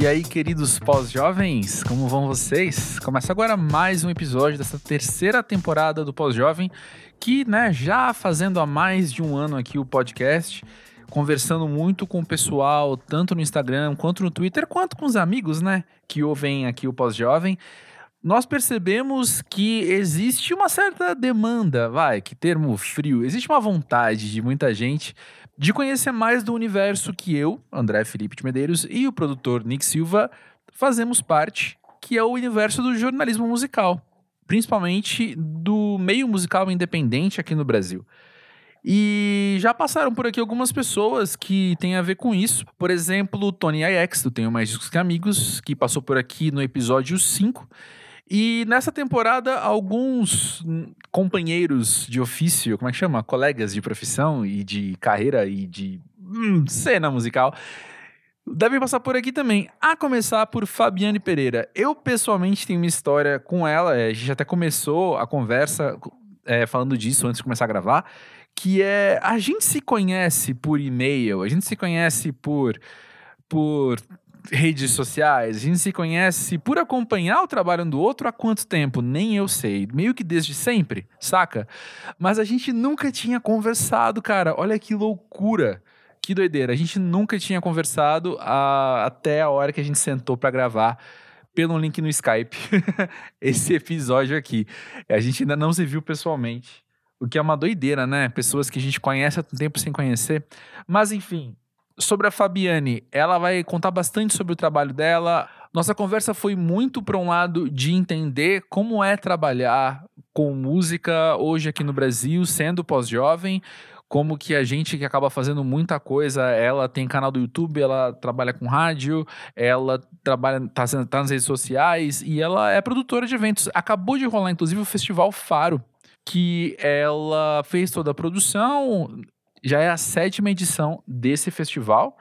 E aí, queridos pós-jovens, como vão vocês? Começa agora mais um episódio dessa terceira temporada do Pós-Jovem, que, né, já fazendo há mais de um ano aqui o podcast, conversando muito com o pessoal, tanto no Instagram quanto no Twitter, quanto com os amigos, né, que ouvem aqui o Pós-Jovem. Nós percebemos que existe uma certa demanda, vai, que termo frio, existe uma vontade de muita gente de conhecer mais do universo que eu, André Felipe de Medeiros, e o produtor Nick Silva fazemos parte, que é o universo do jornalismo musical, principalmente do meio musical independente aqui no Brasil. E já passaram por aqui algumas pessoas que têm a ver com isso. Por exemplo, o Tony IX, do Tenho Mais Discos que Amigos, que passou por aqui no episódio 5 e nessa temporada, alguns companheiros de ofício, como é que chama? Colegas de profissão e de carreira e de hum, cena musical, devem passar por aqui também. A começar por Fabiane Pereira. Eu, pessoalmente, tenho uma história com ela. É, a gente até começou a conversa é, falando disso antes de começar a gravar. Que é. A gente se conhece por e-mail, a gente se conhece por. Por redes sociais, a gente se conhece por acompanhar o trabalho um do outro há quanto tempo? Nem eu sei. Meio que desde sempre, saca? Mas a gente nunca tinha conversado, cara. Olha que loucura. Que doideira. A gente nunca tinha conversado a, até a hora que a gente sentou para gravar pelo link no Skype esse episódio aqui. A gente ainda não se viu pessoalmente. O que é uma doideira, né? Pessoas que a gente conhece há tempo sem conhecer. Mas enfim, sobre a Fabiane, ela vai contar bastante sobre o trabalho dela. Nossa conversa foi muito para um lado de entender como é trabalhar com música hoje aqui no Brasil, sendo pós-jovem, como que a gente que acaba fazendo muita coisa, ela tem canal do YouTube, ela trabalha com rádio, ela trabalha, tá, tá nas redes sociais e ela é produtora de eventos. Acabou de rolar, inclusive, o Festival Faro, que ela fez toda a produção, já é a sétima edição desse festival,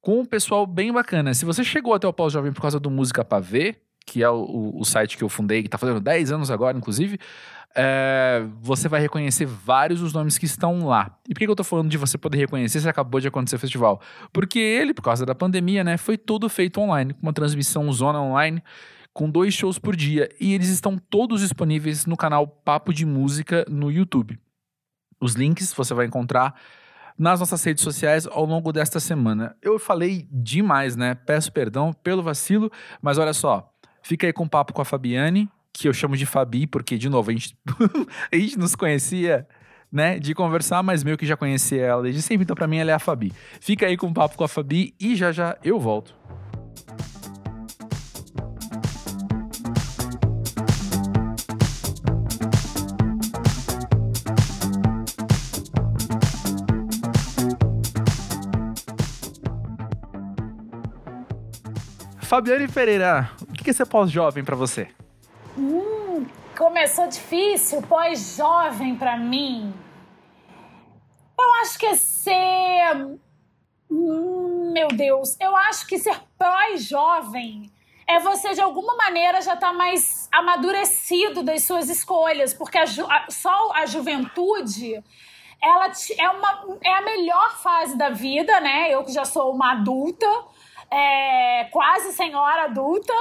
com um pessoal bem bacana. Se você chegou até o Pós-Jovem por causa do Música Pavê, que é o, o, site que eu fundei, que está fazendo 10 anos agora, inclusive, é, você vai reconhecer vários dos nomes que estão lá. E por que eu estou falando de você poder reconhecer se acabou de acontecer o festival? Porque ele, por causa da pandemia, né, foi todo feito online, com uma transmissão zona online, com dois shows por dia. E eles estão todos disponíveis no canal Papo de Música no YouTube. Os links você vai encontrar nas nossas redes sociais ao longo desta semana. Eu falei demais, né? Peço perdão pelo vacilo, mas olha só, fica aí com o papo com a Fabiane, que eu chamo de Fabi, porque, de novo, a gente, a gente nos conhecia, né, de conversar, mas meio que já conhecia ela desde sempre, então pra mim ela é a Fabi. Fica aí com o papo com a Fabi e já já eu volto. Fabiane Pereira, o que é ser pós-jovem para você? Hum, começou difícil, pós-jovem para mim. Eu acho que é ser. Hum, meu Deus, eu acho que ser pós-jovem é você de alguma maneira já estar tá mais amadurecido das suas escolhas, porque a a, só a juventude ela é, uma, é a melhor fase da vida, né? Eu que já sou uma adulta, é, quase senhora adulta.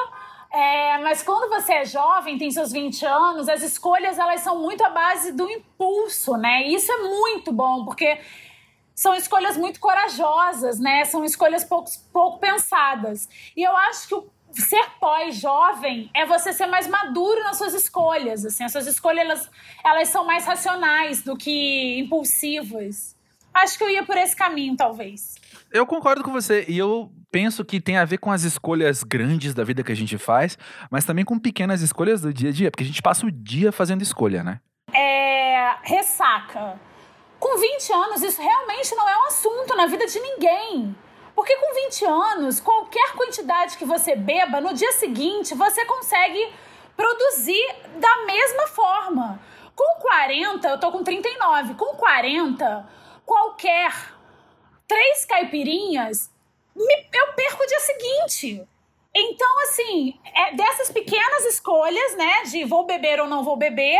É, mas quando você é jovem, tem seus 20 anos, as escolhas elas são muito à base do impulso, né? E isso é muito bom, porque são escolhas muito corajosas, né? São escolhas pouco, pouco pensadas. E eu acho que o ser pós-jovem é você ser mais maduro nas suas escolhas. Assim, as suas escolhas elas, elas são mais racionais do que impulsivas. Acho que eu ia por esse caminho, talvez. Eu concordo com você. E eu penso que tem a ver com as escolhas grandes da vida que a gente faz, mas também com pequenas escolhas do dia a dia, porque a gente passa o dia fazendo escolha, né? É. Ressaca. Com 20 anos, isso realmente não é um assunto na vida de ninguém. Porque com 20 anos, qualquer quantidade que você beba, no dia seguinte você consegue produzir da mesma forma. Com 40, eu tô com 39, com 40, qualquer três caipirinhas, eu perco o dia seguinte. Então, assim, é dessas pequenas escolhas, né, de vou beber ou não vou beber,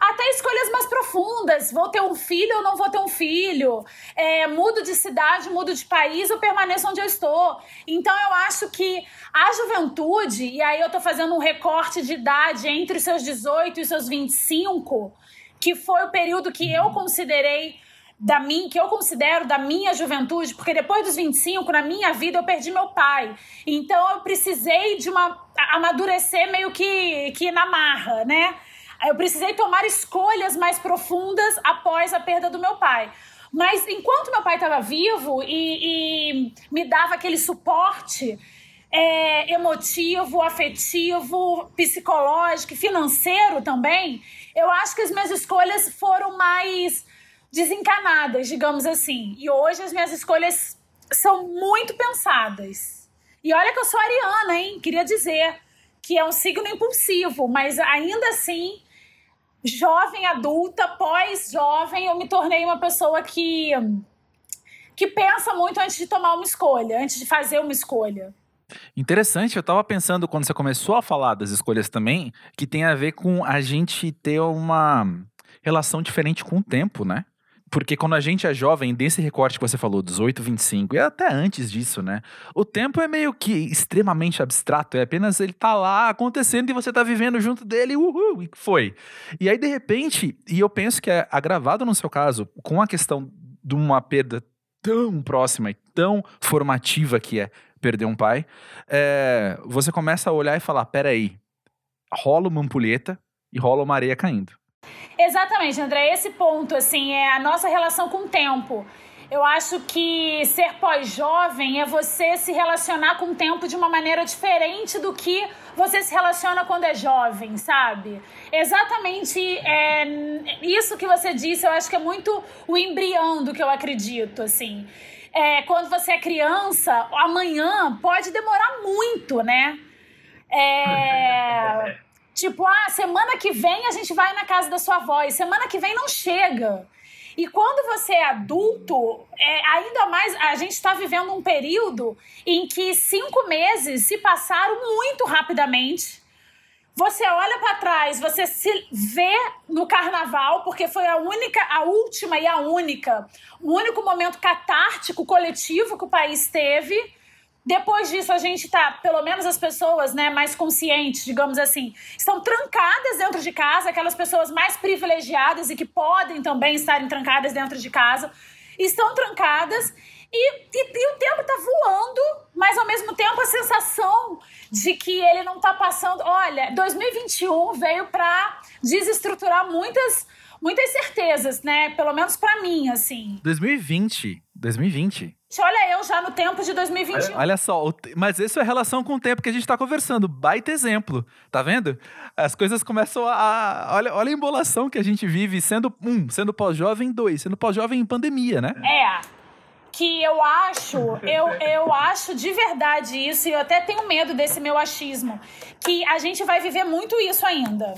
até escolhas mais profundas. Vou ter um filho ou não vou ter um filho? É, mudo de cidade, mudo de país ou permaneço onde eu estou? Então eu acho que a juventude, e aí eu tô fazendo um recorte de idade entre os seus 18 e os seus 25, que foi o período que eu considerei da mim, que eu considero da minha juventude, porque depois dos 25, na minha vida, eu perdi meu pai. Então eu precisei de uma amadurecer meio que, que na marra, né? Eu precisei tomar escolhas mais profundas após a perda do meu pai. Mas enquanto meu pai estava vivo e, e, me dava aquele suporte é, emotivo, afetivo, psicológico, financeiro também, eu acho que as minhas escolhas foram mais desencanadas, digamos assim. E hoje as minhas escolhas são muito pensadas. E olha que eu sou ariana, hein? Queria dizer que é um signo impulsivo, mas ainda assim jovem adulta, pós-jovem, eu me tornei uma pessoa que que pensa muito antes de tomar uma escolha, antes de fazer uma escolha. Interessante, eu estava pensando quando você começou a falar das escolhas também, que tem a ver com a gente ter uma relação diferente com o tempo, né? Porque quando a gente é jovem, desse recorte que você falou, 18, 25, e até antes disso, né? O tempo é meio que extremamente abstrato, é apenas ele tá lá acontecendo e você tá vivendo junto dele, uhul, e foi. E aí, de repente, e eu penso que é agravado no seu caso, com a questão de uma perda tão próxima e tão formativa que é perder um pai, é, você começa a olhar e falar: peraí, rola uma ampulheta e rola uma areia caindo. Exatamente, André. Esse ponto, assim, é a nossa relação com o tempo. Eu acho que ser pós-jovem é você se relacionar com o tempo de uma maneira diferente do que você se relaciona quando é jovem, sabe? Exatamente é, isso que você disse, eu acho que é muito o embrião do que eu acredito, assim. É, quando você é criança, amanhã pode demorar muito, né? É, Tipo, ah, semana que vem a gente vai na casa da sua avó, e semana que vem não chega. E quando você é adulto, é, ainda mais a gente está vivendo um período em que cinco meses se passaram muito rapidamente. Você olha para trás, você se vê no carnaval, porque foi a única, a última e a única, o único momento catártico coletivo que o país teve. Depois disso, a gente tá, pelo menos as pessoas, né, mais conscientes, digamos assim, estão trancadas dentro de casa, aquelas pessoas mais privilegiadas e que podem também estarem trancadas dentro de casa, estão trancadas e, e, e o tempo tá voando, mas ao mesmo tempo a sensação de que ele não tá passando. Olha, 2021 veio para desestruturar muitas muitas certezas, né? Pelo menos para mim, assim. 2020, 2020 Olha eu já no tempo de 2021. Olha só, mas isso é relação com o tempo que a gente está conversando. Baita exemplo, tá vendo? As coisas começam a. Olha, olha a embolação que a gente vive sendo, um, sendo pós-jovem, dois, sendo pós-jovem em pandemia, né? É. Que eu acho, eu, eu acho de verdade isso, e eu até tenho medo desse meu achismo, que a gente vai viver muito isso ainda.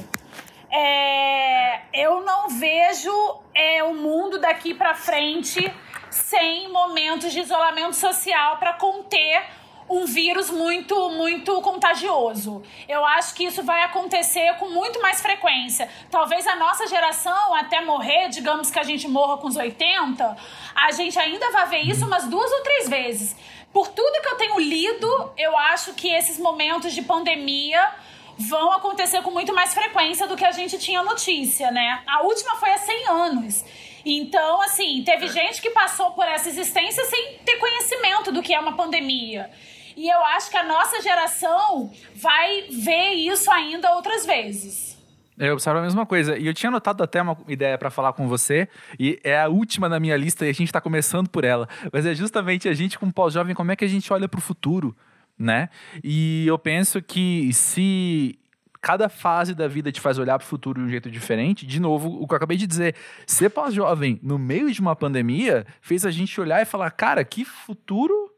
É, eu não vejo é, o mundo daqui para frente sem momentos de isolamento social para conter um vírus muito, muito contagioso. Eu acho que isso vai acontecer com muito mais frequência. Talvez a nossa geração, até morrer, digamos que a gente morra com os 80, a gente ainda vai ver isso umas duas ou três vezes. Por tudo que eu tenho lido, eu acho que esses momentos de pandemia vão acontecer com muito mais frequência do que a gente tinha notícia, né? A última foi há 100 anos. Então, assim, teve gente que passou por essa existência sem ter conhecimento do que é uma pandemia. E eu acho que a nossa geração vai ver isso ainda outras vezes. Eu observo a mesma coisa. E eu tinha anotado até uma ideia para falar com você, e é a última na minha lista e a gente está começando por ela. Mas é justamente a gente, como pós-jovem, como é que a gente olha para o futuro, né? E eu penso que se cada fase da vida te faz olhar para o futuro de um jeito diferente. De novo, o que eu acabei de dizer, ser pós-jovem no meio de uma pandemia fez a gente olhar e falar, cara, que futuro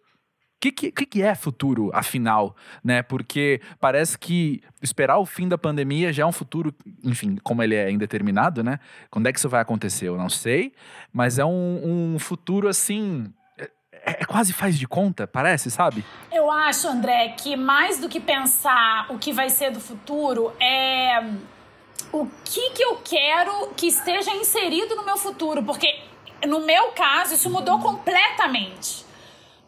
o que, que, que, é futuro, afinal? Né? Porque parece que esperar o fim da pandemia já é um futuro, enfim, como ele é indeterminado, né? Quando é que isso vai acontecer? Eu não sei, mas é um, um futuro assim é, é, quase faz de conta, parece, sabe? Eu acho, André, que mais do que pensar o que vai ser do futuro, é o que, que eu quero que esteja inserido no meu futuro. Porque no meu caso, isso mudou completamente.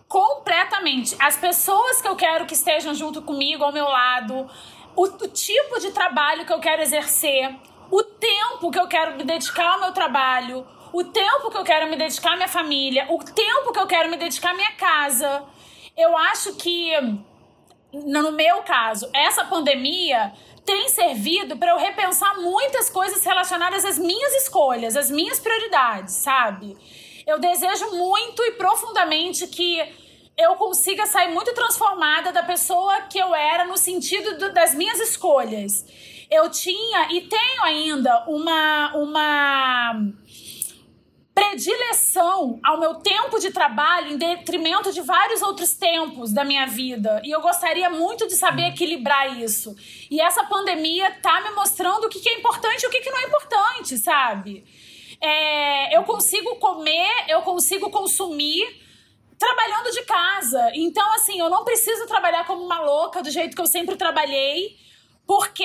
Completamente. As pessoas que eu quero que estejam junto comigo, ao meu lado, o, o tipo de trabalho que eu quero exercer, o tempo que eu quero me dedicar ao meu trabalho, o tempo que eu quero me dedicar à minha família, o tempo que eu quero me dedicar à minha casa. Eu acho que, no meu caso, essa pandemia tem servido para eu repensar muitas coisas relacionadas às minhas escolhas, às minhas prioridades, sabe? Eu desejo muito e profundamente que eu consiga sair muito transformada da pessoa que eu era no sentido do, das minhas escolhas. Eu tinha e tenho ainda uma uma predileção ao meu tempo de trabalho em detrimento de vários outros tempos da minha vida. E eu gostaria muito de saber equilibrar isso. E essa pandemia tá me mostrando o que, é importante e o que, que não é importante, sabe? É, eu consigo comer, eu consigo consumir trabalhando de casa. Então, assim, eu não preciso trabalhar como uma louca do jeito que eu sempre trabalhei. Porque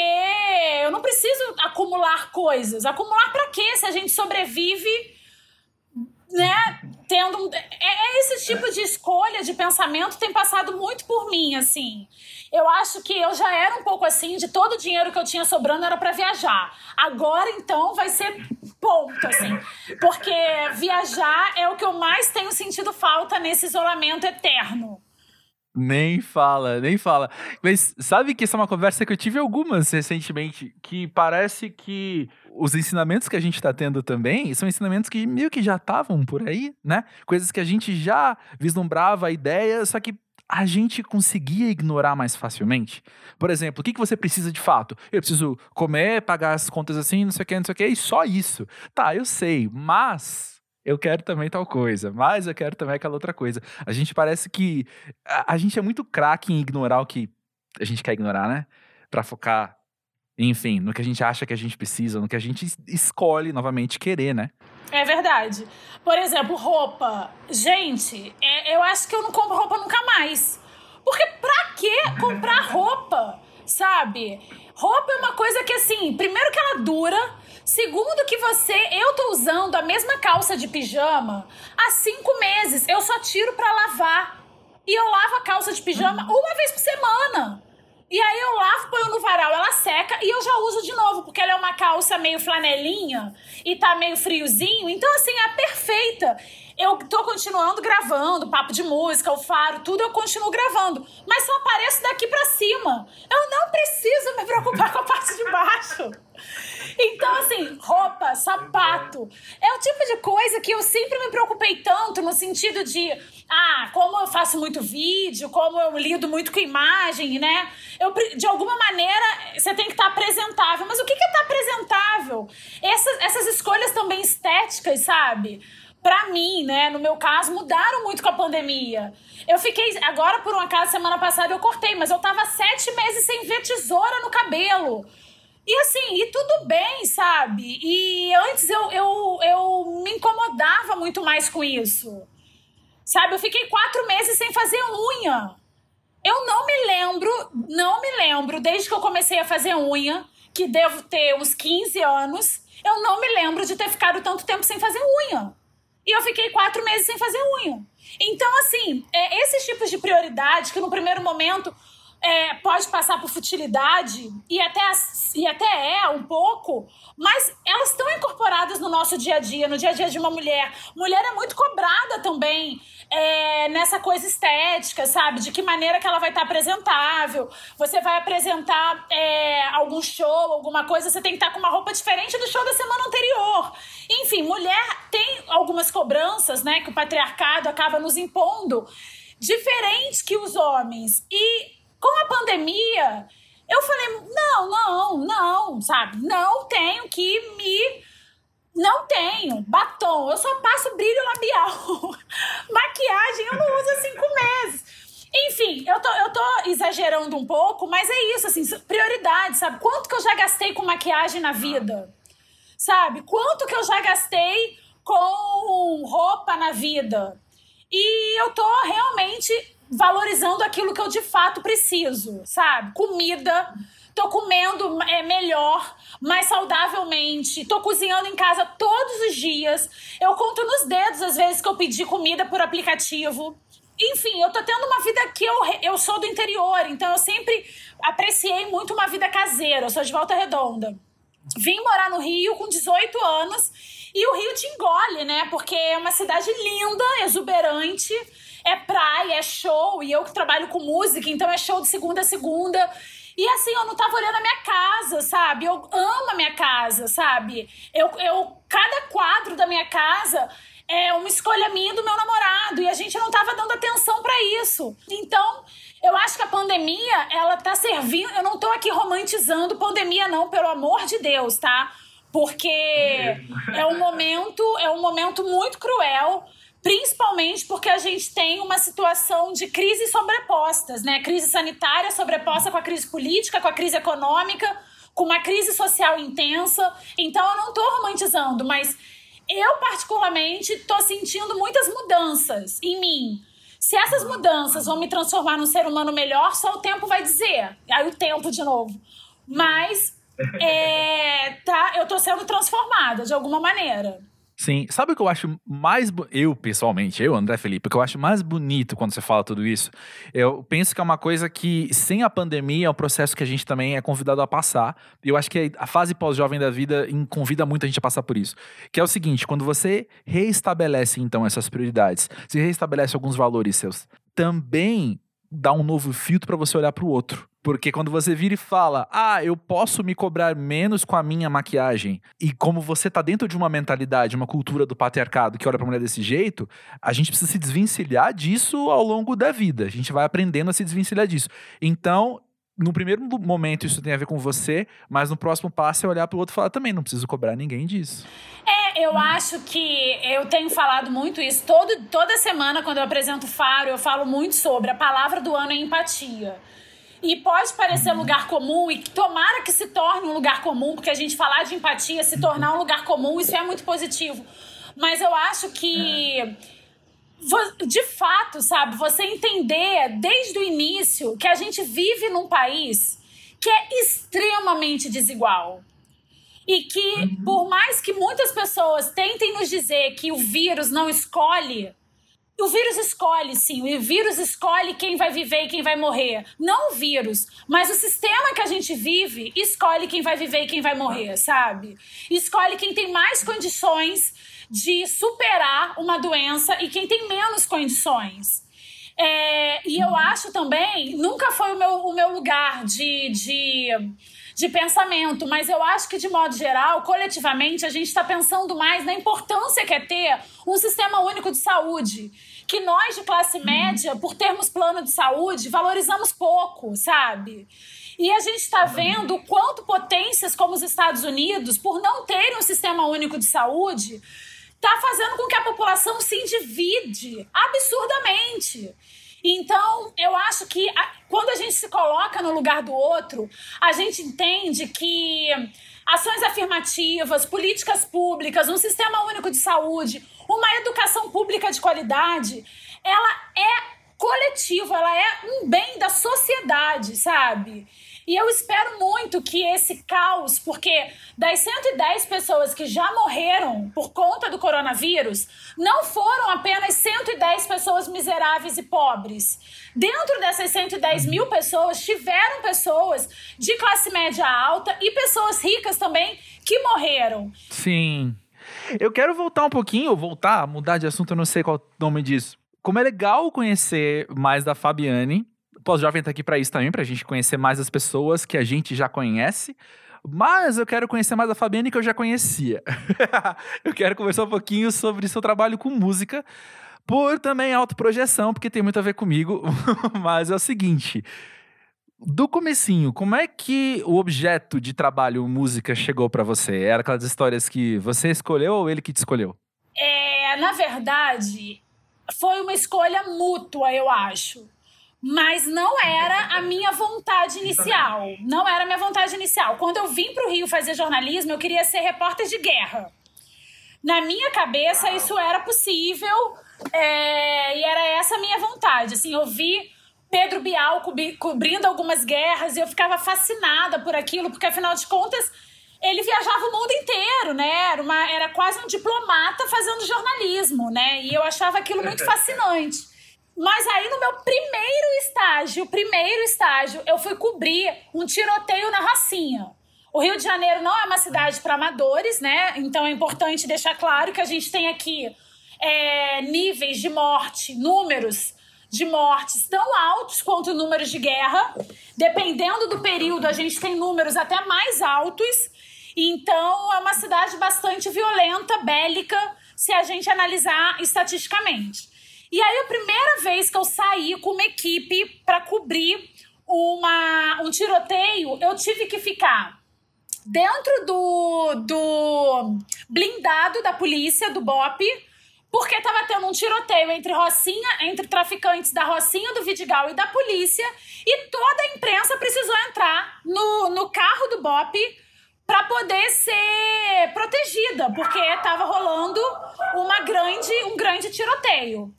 eu não preciso acumular coisas. Acumular para quê? Se a gente sobrevive né, tendo. É, é, esse tipo de escolha de pensamento tem passado muito por mim, assim. Eu acho que eu já era um pouco assim, de todo o dinheiro que eu tinha sobrando era para viajar. Agora, então, vai ser ponto, assim. Porque viajar é o que eu mais tenho sentido falta nesse isolamento eterno. Nem fala, nem fala. Mas sabe que essa é uma conversa que eu tive algumas recentemente, que parece que os ensinamentos que a gente está tendo também são ensinamentos que meio que já estavam por aí, né? Coisas que a gente já vislumbrava a ideia, só que a gente conseguia ignorar mais facilmente. Por exemplo, o que, que você precisa de fato? Eu preciso comer, pagar as contas assim, não sei o que, não sei o que, e só isso. Tá, eu sei, mas eu quero também tal coisa, mas eu quero também aquela outra coisa. A gente parece que. A, a gente é muito craque em ignorar o que a gente quer ignorar, né? Pra focar, enfim, no que a gente acha que a gente precisa, no que a gente escolhe novamente querer, né? É verdade. Por exemplo, roupa. Gente, é, eu acho que eu não compro roupa nunca mais. Porque pra que comprar roupa? Sabe? Roupa é uma coisa que, assim, primeiro que ela dura Segundo que você, eu tô usando a mesma calça de pijama há cinco meses. Eu só tiro pra lavar. E eu lavo a calça de pijama uma vez por semana. E aí eu lavo, ponho no varal, ela seca e eu já uso de novo, porque ela é uma calça meio flanelinha e tá meio friozinho. Então, assim, é perfeita. Eu tô continuando gravando, papo de música, o faro, tudo eu continuo gravando. Mas só apareço daqui pra cima. Eu não preciso me preocupar com a parte de baixo. Então, assim, roupa, sapato. É o tipo de coisa que eu sempre me preocupei tanto no sentido de, ah, como eu faço muito vídeo, como eu lido muito com imagem, né? Eu, de alguma maneira, você tem que estar tá apresentável. Mas o que, é estar tá apresentável? Essas, essas escolhas também estéticas, sabe? Pra mim, né, no meu caso, mudaram muito com a pandemia. Eu fiquei, agora por um acaso, semana passada eu cortei, mas eu tava sete meses sem ver tesoura no cabelo. E assim, e tudo bem, sabe? E antes eu, eu, eu me incomodava muito mais com isso. Sabe? Eu fiquei quatro meses sem fazer unha. Eu não me lembro, não me lembro, desde que eu comecei a fazer unha, que devo ter uns 15 anos, eu não me lembro de ter ficado tanto tempo sem fazer unha. E eu fiquei quatro meses sem fazer unha. Então, assim, é, esses tipos de prioridade que no primeiro momento é, pode passar por futilidade e até, e até é um pouco, mas elas estão incorporadas no nosso dia a dia, no dia a dia de uma mulher. Mulher é muito cobrada também é, nessa coisa estética, sabe? De que maneira que ela vai estar apresentável. Você vai apresentar é, algum show, alguma coisa, você tem que estar com uma roupa diferente do show da semana anterior. Enfim, mulher tem algumas cobranças, né, que o patriarcado acaba nos impondo, diferentes que os homens. E com a pandemia, eu falei: não, não, não, sabe? Não tenho que me. Não tenho. Batom, eu só passo brilho labial. Maquiagem eu não uso há cinco meses. Enfim, eu tô, eu tô exagerando um pouco, mas é isso, assim, prioridade, sabe? Quanto que eu já gastei com maquiagem na vida? Sabe? Quanto que eu já gastei com roupa na vida? E eu tô realmente valorizando aquilo que eu de fato preciso, sabe? Comida, tô comendo é, melhor, mais saudavelmente, tô cozinhando em casa todos os dias. Eu conto nos dedos as vezes que eu pedi comida por aplicativo. Enfim, eu tô tendo uma vida que eu, eu sou do interior, então eu sempre apreciei muito uma vida caseira. Eu sou de Volta Redonda. Vim morar no Rio com 18 anos e o Rio te engole, né? Porque é uma cidade linda, exuberante, é praia, é show, e eu que trabalho com música, então é show de segunda a segunda. E assim, eu não tava olhando a minha casa, sabe? Eu amo a minha casa, sabe? Eu, eu cada quadro da minha casa é uma escolha minha do meu namorado e a gente não tava dando atenção para isso. Então, eu acho que a pandemia, ela tá servindo, eu não tô aqui romantizando pandemia não, pelo amor de Deus, tá? Porque é um momento, é um momento muito cruel, principalmente porque a gente tem uma situação de crise sobrepostas, né? Crise sanitária sobreposta com a crise política, com a crise econômica, com uma crise social intensa. Então eu não tô romantizando, mas eu, particularmente, estou sentindo muitas mudanças em mim. Se essas mudanças vão me transformar num ser humano melhor, só o tempo vai dizer. Aí o tempo de novo. Mas é, tá, eu tô sendo transformada de alguma maneira. Sim. Sabe o que eu acho mais. Eu, pessoalmente, eu, André Felipe, o que eu acho mais bonito quando você fala tudo isso? Eu penso que é uma coisa que, sem a pandemia, é um processo que a gente também é convidado a passar. E eu acho que a fase pós-jovem da vida convida muito a gente a passar por isso. Que é o seguinte: quando você reestabelece, então, essas prioridades, se reestabelece alguns valores seus, também dá um novo filtro para você olhar para o outro. Porque quando você vira e fala, ah, eu posso me cobrar menos com a minha maquiagem, e como você tá dentro de uma mentalidade, uma cultura do patriarcado que olha pra mulher desse jeito, a gente precisa se desvencilhar disso ao longo da vida. A gente vai aprendendo a se desvencilhar disso. Então, no primeiro momento isso tem a ver com você, mas no próximo passo é olhar pro outro e falar também, não preciso cobrar ninguém disso. É, eu acho que eu tenho falado muito isso. Todo, toda semana, quando eu apresento Faro, eu falo muito sobre a palavra do ano é empatia. E pode parecer uhum. lugar comum, e tomara que se torne um lugar comum, porque a gente falar de empatia, se tornar um lugar comum, isso é muito positivo. Mas eu acho que. De fato, sabe, você entender desde o início que a gente vive num país que é extremamente desigual. E que, uhum. por mais que muitas pessoas tentem nos dizer que o vírus não escolhe o vírus escolhe, sim. O vírus escolhe quem vai viver e quem vai morrer. Não o vírus, mas o sistema que a gente vive escolhe quem vai viver e quem vai morrer, sabe? Escolhe quem tem mais condições de superar uma doença e quem tem menos condições. É, e eu uhum. acho também, nunca foi o meu, o meu lugar de, de de pensamento, mas eu acho que, de modo geral, coletivamente, a gente está pensando mais na importância que é ter um sistema único de saúde. Que nós, de classe média, por termos plano de saúde, valorizamos pouco, sabe? E a gente está vendo o quanto potências como os Estados Unidos, por não terem um sistema único de saúde, está fazendo com que a população se endivide absurdamente. Então, eu acho que a, quando a gente se coloca no lugar do outro, a gente entende que ações afirmativas, políticas públicas, um sistema único de saúde, uma educação pública de qualidade, ela é coletiva, ela é um bem da sociedade, sabe? E eu espero muito que esse caos, porque das 110 pessoas que já morreram por conta do coronavírus, não foram apenas 110 pessoas miseráveis e pobres. Dentro dessas 110 mil pessoas, tiveram pessoas de classe média alta e pessoas ricas também que morreram. Sim. Eu quero voltar um pouquinho, voltar, mudar de assunto, eu não sei qual o nome disso. Como é legal conhecer mais da Fabiane, Pós-Jovem tá aqui para isso também, pra gente conhecer mais as pessoas que a gente já conhece. Mas eu quero conhecer mais a Fabiane que eu já conhecia. eu quero conversar um pouquinho sobre seu trabalho com música, por também autoprojeção, porque tem muito a ver comigo. Mas é o seguinte, do comecinho, como é que o objeto de trabalho música chegou para você? Era aquelas histórias que você escolheu ou ele que te escolheu? É, na verdade, foi uma escolha mútua, eu acho mas não era a minha vontade inicial. Não era a minha vontade inicial. Quando eu vim para o Rio fazer jornalismo, eu queria ser repórter de guerra. Na minha cabeça, isso era possível, É, e era essa a minha vontade. Assim, eu vi Pedro Bial cobrindo algumas guerras e eu ficava fascinada por aquilo, porque afinal de contas ele viajava o mundo inteiro, né? Era, uma, era quase um diplomata fazendo jornalismo, né? E eu achava aquilo muito fascinante. Mas aí no meu primeiro estágio, primeiro estágio, eu fui cobrir um tiroteio na Rocinha. O Rio de Janeiro não é uma cidade para amadores, né? Então é importante deixar claro que a gente tem aqui é, níveis de morte, números de mortes tão altos quanto números de guerra. Dependendo do período, a gente tem números até mais altos. Então, é uma cidade bastante violenta, bélica, se a gente analisar estatisticamente. E aí, a primeira vez que eu saí com uma equipe para cobrir uma, um tiroteio, eu tive que ficar dentro do, do blindado da polícia, do BOP, porque estava tendo um tiroteio entre Rocinha, entre traficantes da Rocinha, do Vidigal e da polícia, e toda a imprensa precisou entrar no, no carro do BOP para poder ser protegida, porque estava rolando uma grande, um grande tiroteio.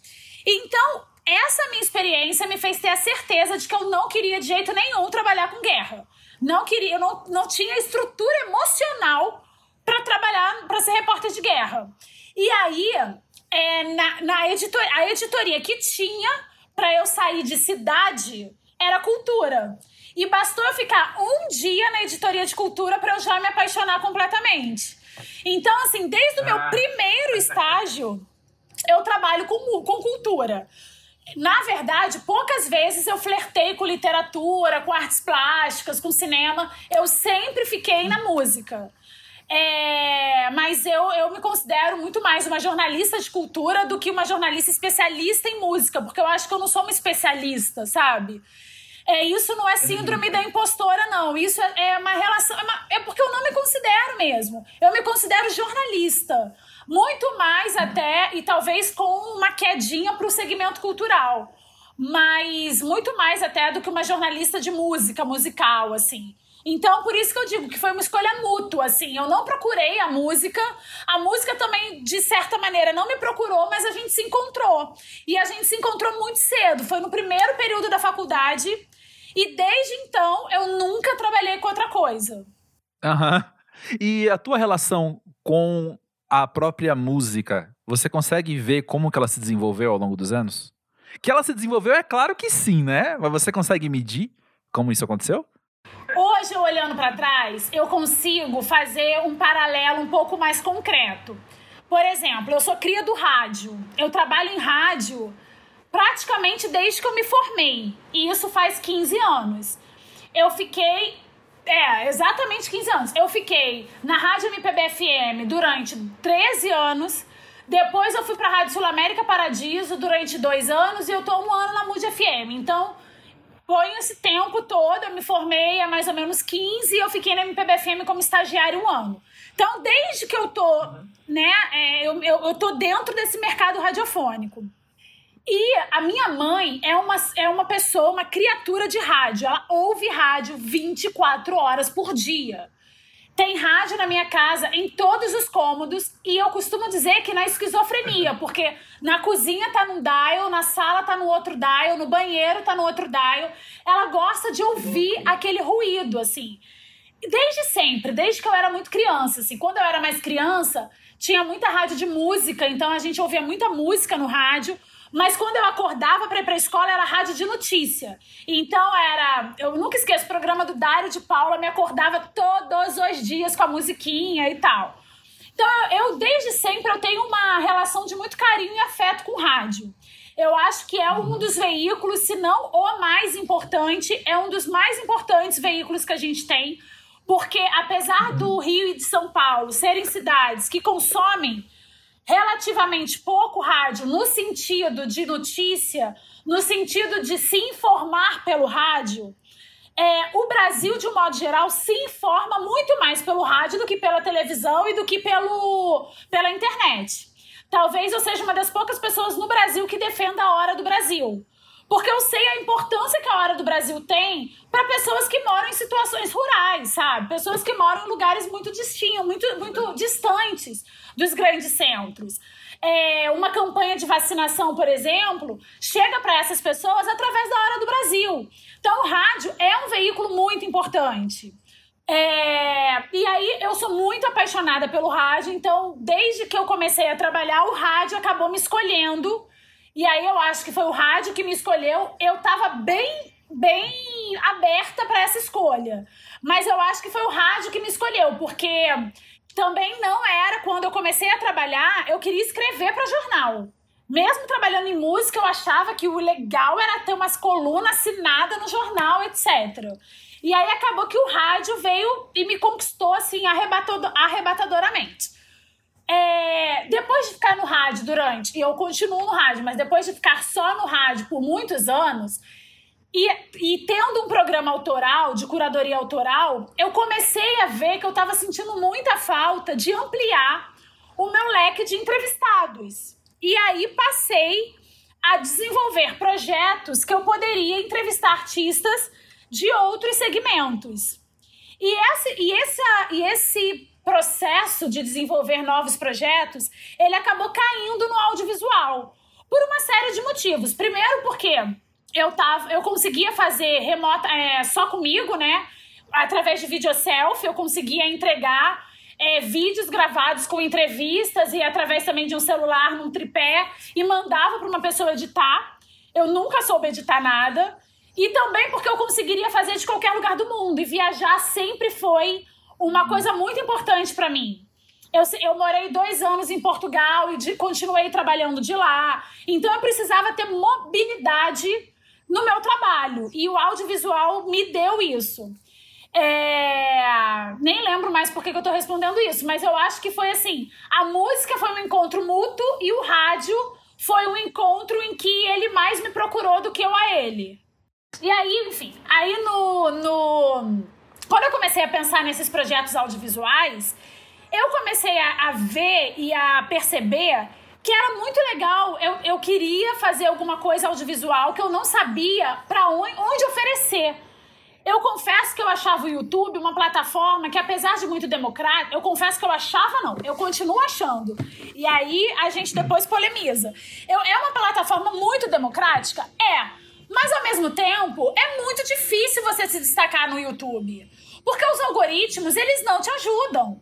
Então, essa minha experiência me fez ter a certeza de que eu não queria de jeito nenhum trabalhar com guerra. Não queria, eu não, não tinha estrutura emocional para trabalhar, para ser repórter de guerra. E aí, é, na, na editor, a editoria que tinha para eu sair de cidade era cultura. E bastou eu ficar um dia na editoria de cultura para eu já me apaixonar completamente. Então, assim, desde o meu ah. primeiro estágio, eu trabalho com, com cultura. Na verdade, poucas vezes eu flertei com literatura, com artes plásticas, com cinema. Eu sempre fiquei na música. É, mas eu, eu me considero muito mais uma jornalista de cultura do que uma jornalista especialista em música, porque eu acho que eu não sou uma especialista, sabe? É, isso não é síndrome da impostora, não. Isso é, é uma relação. É, uma, é porque eu não me considero mesmo. Eu me considero jornalista. Muito mais até, e talvez com uma quedinha para o segmento cultural. Mas muito mais até do que uma jornalista de música, musical, assim. Então, por isso que eu digo que foi uma escolha mútua, assim. Eu não procurei a música, a música também, de certa maneira, não me procurou, mas a gente se encontrou. E a gente se encontrou muito cedo. Foi no primeiro período da faculdade. E desde então, eu nunca trabalhei com outra coisa. Aham. Uhum. E a tua relação com a própria música, você consegue ver como que ela se desenvolveu ao longo dos anos? Que ela se desenvolveu, é claro que sim, né? Mas você consegue medir como isso aconteceu? Hoje, olhando para trás, eu consigo fazer um paralelo um pouco mais concreto. Por exemplo, eu sou cria do rádio. Eu trabalho em rádio praticamente desde que eu me formei. E isso faz 15 anos. Eu fiquei. É, exatamente 15 anos. Eu fiquei na Rádio MPB-FM durante 13 anos. Depois eu fui pra Rádio Sul América Paradiso durante dois anos e eu tô um ano na Mood FM. Então, ponho esse tempo todo, eu me formei há mais ou menos 15 e eu fiquei na MPBFM como estagiário um ano. Então, desde que eu tô, né, é, eu, eu, eu tô dentro desse mercado radiofônico. E a minha mãe é uma, é uma pessoa, uma criatura de rádio. Ela ouve rádio 24 horas por dia. Tem rádio na minha casa em todos os cômodos e eu costumo dizer que na esquizofrenia, porque na cozinha tá num dial, na sala tá no outro dial, no banheiro tá no outro dial. Ela gosta de ouvir aquele ruído, assim. Desde sempre, desde que eu era muito criança, assim. Quando eu era mais criança, tinha muita rádio de música, então a gente ouvia muita música no rádio. Mas quando eu acordava para ir para a escola era rádio de notícia. Então era, eu nunca esqueço o programa do Dário de Paula, me acordava todos os dias com a musiquinha e tal. Então eu desde sempre eu tenho uma relação de muito carinho e afeto com rádio. Eu acho que é um dos veículos, se não o mais importante, é um dos mais importantes veículos que a gente tem, porque apesar do Rio e de São Paulo serem cidades que consomem relativamente pouco rádio no sentido de notícia, no sentido de se informar pelo rádio, é, o Brasil, de um modo geral, se informa muito mais pelo rádio do que pela televisão e do que pelo, pela internet. Talvez eu seja uma das poucas pessoas no Brasil que defenda a hora do Brasil. Porque eu sei a importância que a Hora do Brasil tem para pessoas que moram em situações rurais, sabe? Pessoas que moram em lugares muito distintos, muito, muito distantes dos grandes centros. é, uma campanha de vacinação, por exemplo, chega para essas pessoas através da Hora do Brasil. Então, o rádio é um veículo muito importante. É, e aí eu sou muito apaixonada pelo rádio, então desde que eu comecei a trabalhar, o rádio acabou me escolhendo. E aí eu acho que foi o rádio que me escolheu. Eu tava bem, bem aberta para essa escolha. Mas eu acho que foi o rádio que me escolheu, porque também não era quando eu comecei a trabalhar, eu queria escrever para jornal. Mesmo trabalhando em música, eu achava que o legal era ter umas colunas assinadas no jornal, etc. E aí acabou que o rádio veio e me conquistou assim arrebatadoramente. É, depois de ficar no rádio durante, e eu continuo no rádio, mas depois de ficar só no rádio por muitos anos, e, e tendo um programa autoral, de curadoria autoral, eu comecei a ver que eu estava sentindo muita falta de ampliar o meu leque de entrevistados. E aí passei a desenvolver projetos que eu poderia entrevistar artistas de outros segmentos. E esse, e essa, e esse processo de desenvolver novos projetos, ele acabou caindo no audiovisual por uma série de motivos. Primeiro porque eu tava, eu conseguia fazer remota é, só comigo, né? Através de vídeo selfie, eu conseguia entregar é, vídeos gravados com entrevistas e através também de um celular num tripé e mandava para uma pessoa editar. Eu nunca soube editar nada. E também porque eu conseguiria fazer de qualquer lugar do mundo. E viajar sempre foi uma coisa muito importante para mim. Eu, eu morei dois anos em Portugal e de, continuei trabalhando de lá. Então eu precisava ter mobilidade no meu trabalho. E o audiovisual me deu isso. É... Nem lembro mais por que, eu tô respondendo isso, mas eu acho que foi assim: a música foi um encontro mútuo e o rádio foi um encontro em que ele mais me procurou do que eu a ele. E aí, enfim, aí no, no. Quando eu comecei a pensar nesses projetos audiovisuais, eu comecei a, a ver e a perceber que era muito legal. Eu, eu queria fazer alguma coisa audiovisual que eu não sabia para onde, onde oferecer. Eu confesso que eu achava o YouTube uma plataforma que, apesar de muito democrática, eu confesso que eu achava, não, eu continuo achando. E aí a gente depois polemiza. Eu, é uma plataforma muito democrática? É. Mas ao mesmo tempo, é muito difícil você se destacar no YouTube. Porque os algoritmos, eles não te ajudam.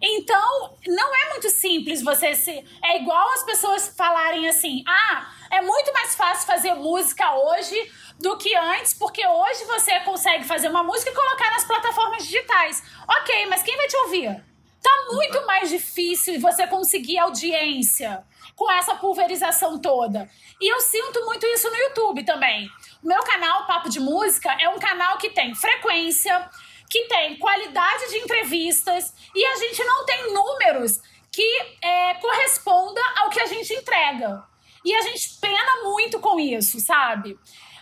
Então, não é muito simples você se. É igual as pessoas falarem assim: ah, é muito mais fácil fazer música hoje do que antes, porque hoje você consegue fazer uma música e colocar nas plataformas digitais. Ok, mas quem vai te ouvir? Tá muito mais difícil você conseguir audiência com essa pulverização toda. E eu sinto muito isso no YouTube também. O meu canal Papo de Música é um canal que tem frequência, que tem qualidade de entrevistas e a gente não tem números que é, corresponda ao que a gente entrega. E a gente pena muito com isso, sabe?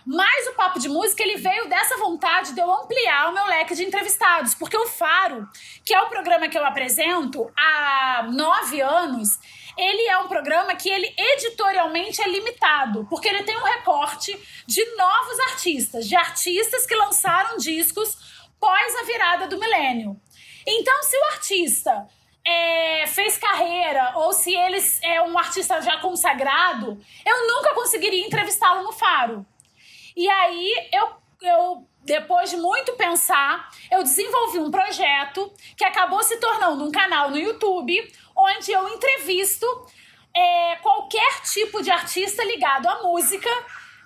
Mas o Papo de Música, ele veio dessa vontade de eu ampliar o meu leque de entrevistados. Porque o Faro, que é o programa que eu apresento há nove anos, ele é um programa que ele editorialmente é limitado, porque ele tem um recorte de novos artistas, de artistas que lançaram discos pós a virada do milênio. Então, se o artista é, fez carreira ou se ele é um artista já consagrado, eu nunca conseguiria entrevistá-lo no Faro. E aí eu, eu depois de muito pensar, eu desenvolvi um projeto que acabou se tornando um canal no YouTube, onde eu entrevisto é, qualquer tipo de artista ligado à música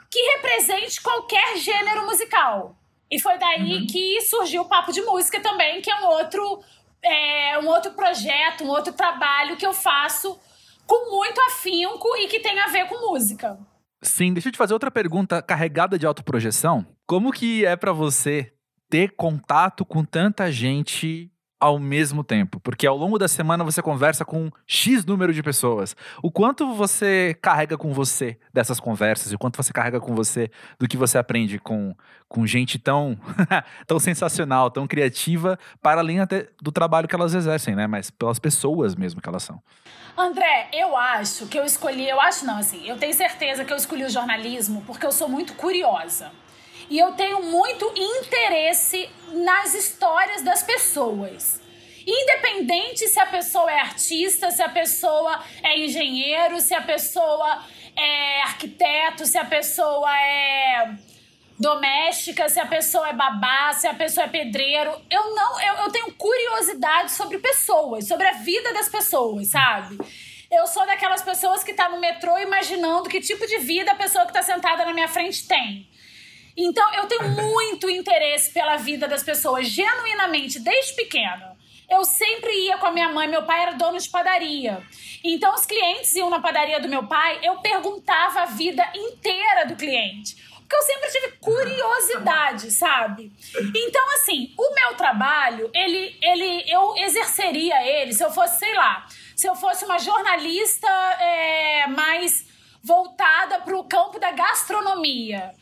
que represente qualquer gênero musical. E foi daí uhum. que surgiu o Papo de Música também, que é um outro, é, um outro projeto, um outro trabalho que eu faço com muito afinco e que tem a ver com música. Sim, deixa eu te fazer outra pergunta carregada de autoprojeção. Como que é para você ter contato com tanta gente ao mesmo tempo? Porque ao longo da semana você conversa com X número de pessoas. O quanto você carrega com você dessas conversas e o quanto você carrega com você do que você aprende com, com gente tão, tão sensacional, tão criativa, para além até do trabalho que elas exercem, né? Mas pelas pessoas mesmo que elas são. André, eu acho que eu escolhi, eu acho não, assim, eu tenho certeza que eu escolhi o jornalismo porque eu sou muito curiosa. E eu tenho muito interesse nas histórias das pessoas. Independente se a pessoa é artista, se a pessoa é engenheiro, se a pessoa é arquiteto, se a pessoa é doméstica, se a pessoa é babá, se a pessoa é pedreiro. Eu não, eu, eu tenho curiosidade sobre pessoas, sobre a vida das pessoas, sabe? Eu sou daquelas pessoas que tá no metrô imaginando que tipo de vida a pessoa que tá sentada na minha frente tem. Então, eu tenho muito interesse pela vida das pessoas, genuinamente, desde pequena. Eu sempre ia com a minha mãe, meu pai era dono de padaria. Então, os clientes iam na padaria do meu pai, eu perguntava a vida inteira do cliente. Porque eu sempre tive curiosidade, sabe? Então, assim, o meu trabalho, ele, ele, eu exerceria ele se eu fosse, sei lá, se eu fosse uma jornalista é, mais voltada para o campo da gastronomia.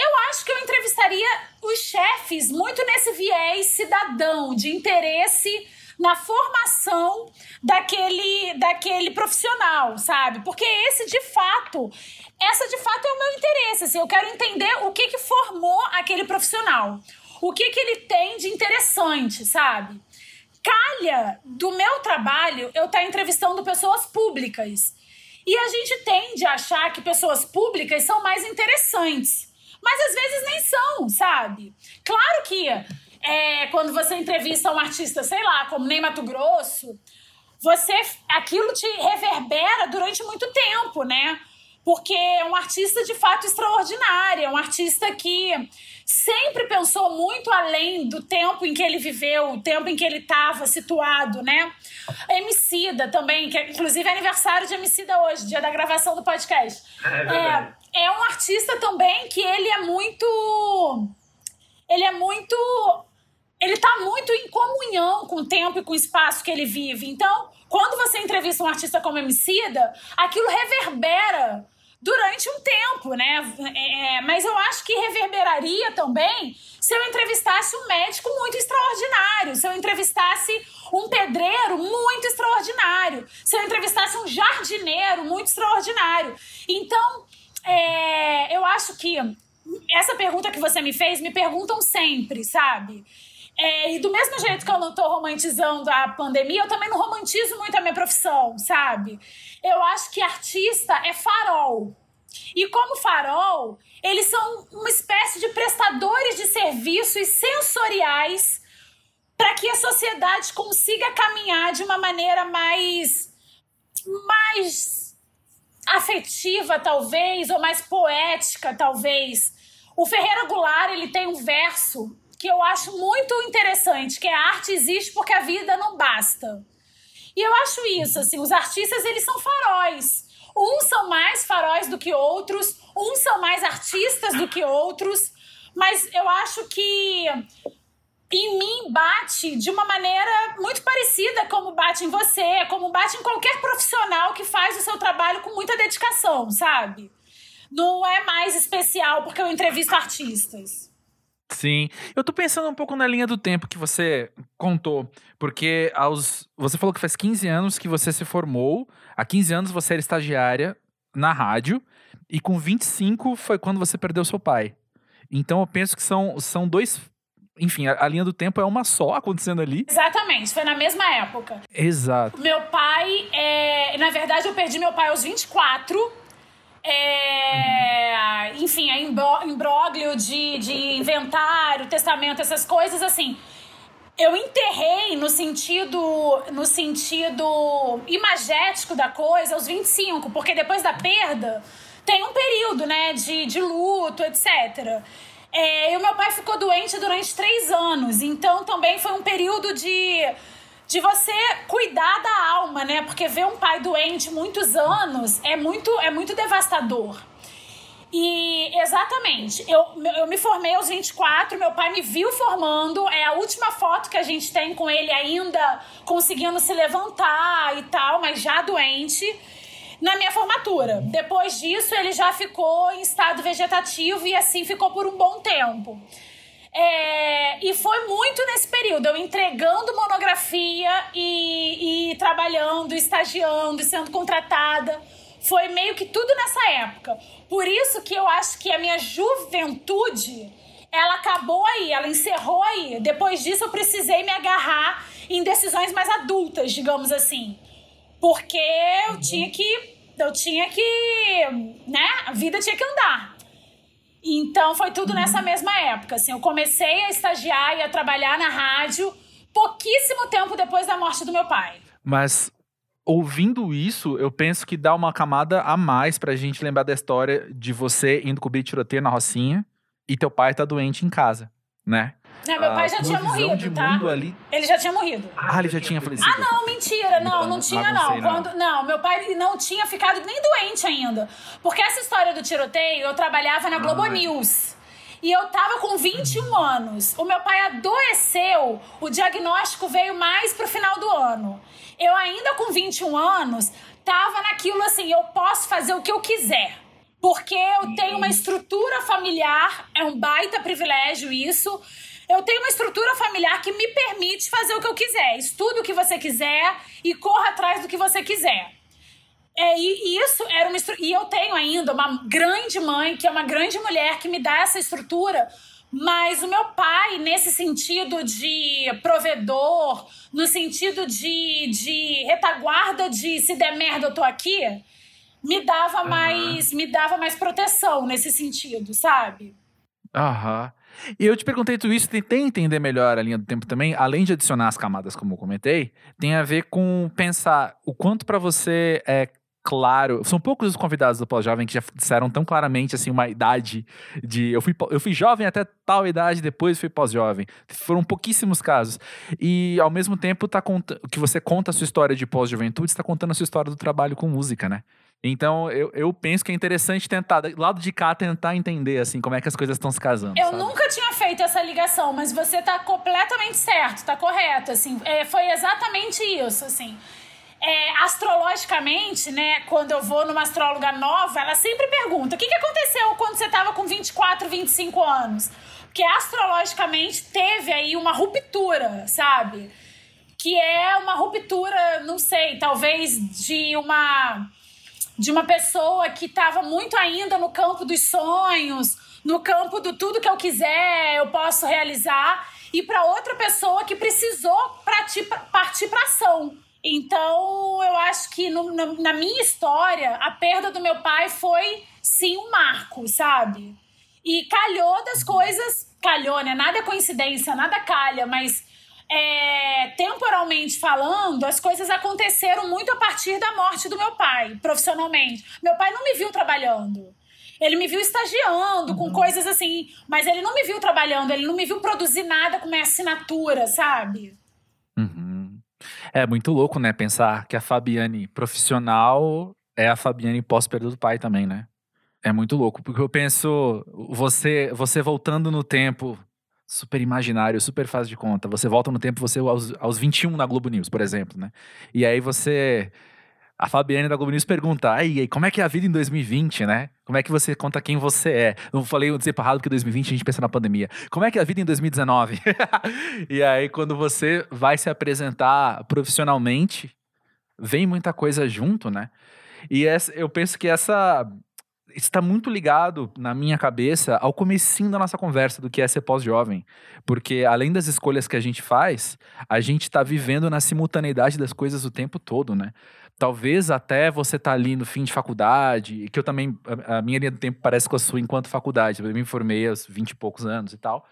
Eu acho que eu entrevistaria os chefes muito nesse viés cidadão, de interesse na formação daquele, daquele profissional, sabe? Porque esse de fato, essa de fato é o meu interesse. Assim, eu quero entender o que, que formou aquele profissional. O que, que ele tem de interessante, sabe? Calha do meu trabalho eu estar tá entrevistando pessoas públicas. E a gente tende a achar que pessoas públicas são mais interessantes. Mas às vezes nem são, sabe? Claro que é, quando você entrevista um artista, sei lá, como Ney Mato Grosso, você aquilo te reverbera durante muito tempo, né? Porque é um artista de fato extraordinário, é um artista que sempre pensou muito além do tempo em que ele viveu, o tempo em que ele estava situado, né? Emicida também, que é, inclusive é aniversário de Emicida hoje, dia da gravação do podcast. É, é um artista também que ele é muito... Ele é muito ele está muito em comunhão com o tempo e com o espaço que ele vive. Então, quando você entrevista um artista como Emicida, aquilo reverbera durante um tempo, né? É, mas eu acho que reverberaria também se eu entrevistasse um médico muito extraordinário, se eu entrevistasse um pedreiro muito extraordinário, se eu entrevistasse um jardineiro muito extraordinário. Então, é, eu acho que essa pergunta que você me fez, me perguntam sempre, sabe? É, e do mesmo jeito que eu não tô romantizando a pandemia, eu também não romantizo muito a minha profissão, sabe? Eu acho que artista é farol. E como farol, eles são uma espécie de prestadores de serviços sensoriais para que a sociedade consiga caminhar de uma maneira mais mais afetiva talvez ou mais poética talvez. O Ferreira Goulart, ele tem um verso que eu acho muito interessante, que é a arte existe porque a vida não basta. E eu acho isso, assim, os artistas eles são faróis. Uns são mais faróis do que outros, uns são mais artistas do que outros, mas eu acho que em mim bate de uma maneira muito parecida como bate em você, como bate em qualquer profissional que faz o seu trabalho com muita dedicação, sabe? Não é mais especial porque eu entrevisto artistas. Sim. Eu tô pensando um pouco na linha do tempo que você contou, porque aos você falou que faz 15 anos que você se formou, há 15 anos você era estagiária na rádio e com 25 foi quando você perdeu seu pai. Então eu penso que são, são dois enfim, a, a, linha do tempo é uma só acontecendo ali. Exatamente, foi na mesma época. Exato. Meu pai, é... na verdade, eu perdi meu pai aos 24 é, enfim, é imbróglio de, de inventário, testamento, essas coisas assim. Eu enterrei no sentido no sentido imagético da coisa aos 25, porque depois da perda tem um período, né, de, de luto, etc. É, e o meu pai ficou doente durante três anos, então também foi um período de de você cuidar da alma, né? Porque ver um pai doente muitos anos é muito, é muito devastador. E exatamente, eu, eu me formei aos 24, meu pai me viu formando, é a última foto que a gente tem com ele ainda conseguindo se levantar e tal, mas já doente, na minha formatura. Depois disso, ele já ficou em estado vegetativo e assim ficou por um bom tempo. É, e foi muito nesse período, eu entregando monografia e, e trabalhando, estagiando, sendo contratada. Foi meio que tudo nessa época. Por isso que eu acho que a minha juventude ela acabou aí, ela encerrou aí. Depois disso, eu precisei me agarrar em decisões mais adultas, digamos assim. Porque eu uhum. tinha que. Eu tinha que. Né? A vida tinha que andar. Então foi tudo nessa uhum. mesma época. Assim, eu comecei a estagiar e a trabalhar na rádio pouquíssimo tempo depois da morte do meu pai. Mas ouvindo isso, eu penso que dá uma camada a mais pra gente lembrar da história de você indo cobrir tiroteio na Rocinha e teu pai tá doente em casa, né? Não, meu pai já tinha morrido, tá? Ali... Ele já tinha morrido. Ah, ele já tinha falecido. Ah, não, mentira. Não, não tinha, não. não. Quando, não, meu pai não tinha ficado nem doente ainda. Porque essa história do tiroteio, eu trabalhava na Globo Ai. News. E eu tava com 21 anos. O meu pai adoeceu. O diagnóstico veio mais pro final do ano. Eu ainda com 21 anos, tava naquilo assim, eu posso fazer o que eu quiser. Porque eu tenho uma estrutura familiar, é um baita privilégio isso eu tenho uma estrutura familiar que me permite fazer o que eu quiser. Estude o que você quiser e corra atrás do que você quiser. É, e isso era uma E eu tenho ainda uma grande mãe, que é uma grande mulher, que me dá essa estrutura. Mas o meu pai, nesse sentido de provedor, no sentido de, de retaguarda de se der merda, eu tô aqui, me dava uhum. mais me dava mais proteção nesse sentido, sabe? Aham. E eu te perguntei tudo isso, tentei entender melhor a linha do tempo também, além de adicionar as camadas, como eu comentei, tem a ver com pensar o quanto para você é claro. São poucos os convidados do Pós-Jovem que já disseram tão claramente assim uma idade de eu fui eu fui jovem até tal idade, depois fui pós-jovem. Foram pouquíssimos casos. E ao mesmo tempo tá que você conta a sua história de pós-juventude, está contando a sua história do trabalho com música, né? Então, eu, eu penso que é interessante tentar, do lado de cá, tentar entender, assim, como é que as coisas estão se casando. Eu sabe? nunca tinha feito essa ligação, mas você tá completamente certo, tá correto, assim. É, foi exatamente isso, assim. É, astrologicamente, né, quando eu vou numa astróloga nova, ela sempre pergunta: o que, que aconteceu quando você tava com 24, 25 anos? Porque astrologicamente teve aí uma ruptura, sabe? Que é uma ruptura, não sei, talvez de uma de uma pessoa que estava muito ainda no campo dos sonhos, no campo do tudo que eu quiser, eu posso realizar, e para outra pessoa que precisou partir para ação. Então, eu acho que no, na minha história, a perda do meu pai foi sim um marco, sabe? E calhou das coisas, calhou, né? Nada é coincidência, nada calha, mas é, temporalmente falando, as coisas aconteceram muito a partir da morte do meu pai, profissionalmente. Meu pai não me viu trabalhando. Ele me viu estagiando uhum. com coisas assim, mas ele não me viu trabalhando, ele não me viu produzir nada com minha assinatura, sabe? Uhum. É muito louco, né? Pensar que a Fabiane profissional é a Fabiane pós-perda do pai também, né? É muito louco, porque eu penso, você, você voltando no tempo super imaginário, super fácil de conta. Você volta no tempo, você aos, aos 21 na Globo News, por exemplo, né? E aí você. A Fabiane da Globo News pergunta: aí, como é que é a vida em 2020, né? Como é que você conta quem você é? Não falei o desemparrado porque 2020 a gente pensa na pandemia. Como é que é a vida em 2019? e aí, quando você vai se apresentar profissionalmente, vem muita coisa junto, né? E essa, eu penso que essa está muito ligado na minha cabeça ao comecinho da nossa conversa do que é ser pós-jovem, porque além das escolhas que a gente faz, a gente está vivendo na simultaneidade das coisas o tempo todo, né? Talvez até você tá ali no fim de faculdade, que eu também a, minha linha do tempo parece com a sua enquanto faculdade, eu me formei aos 20 e poucos anos e tal.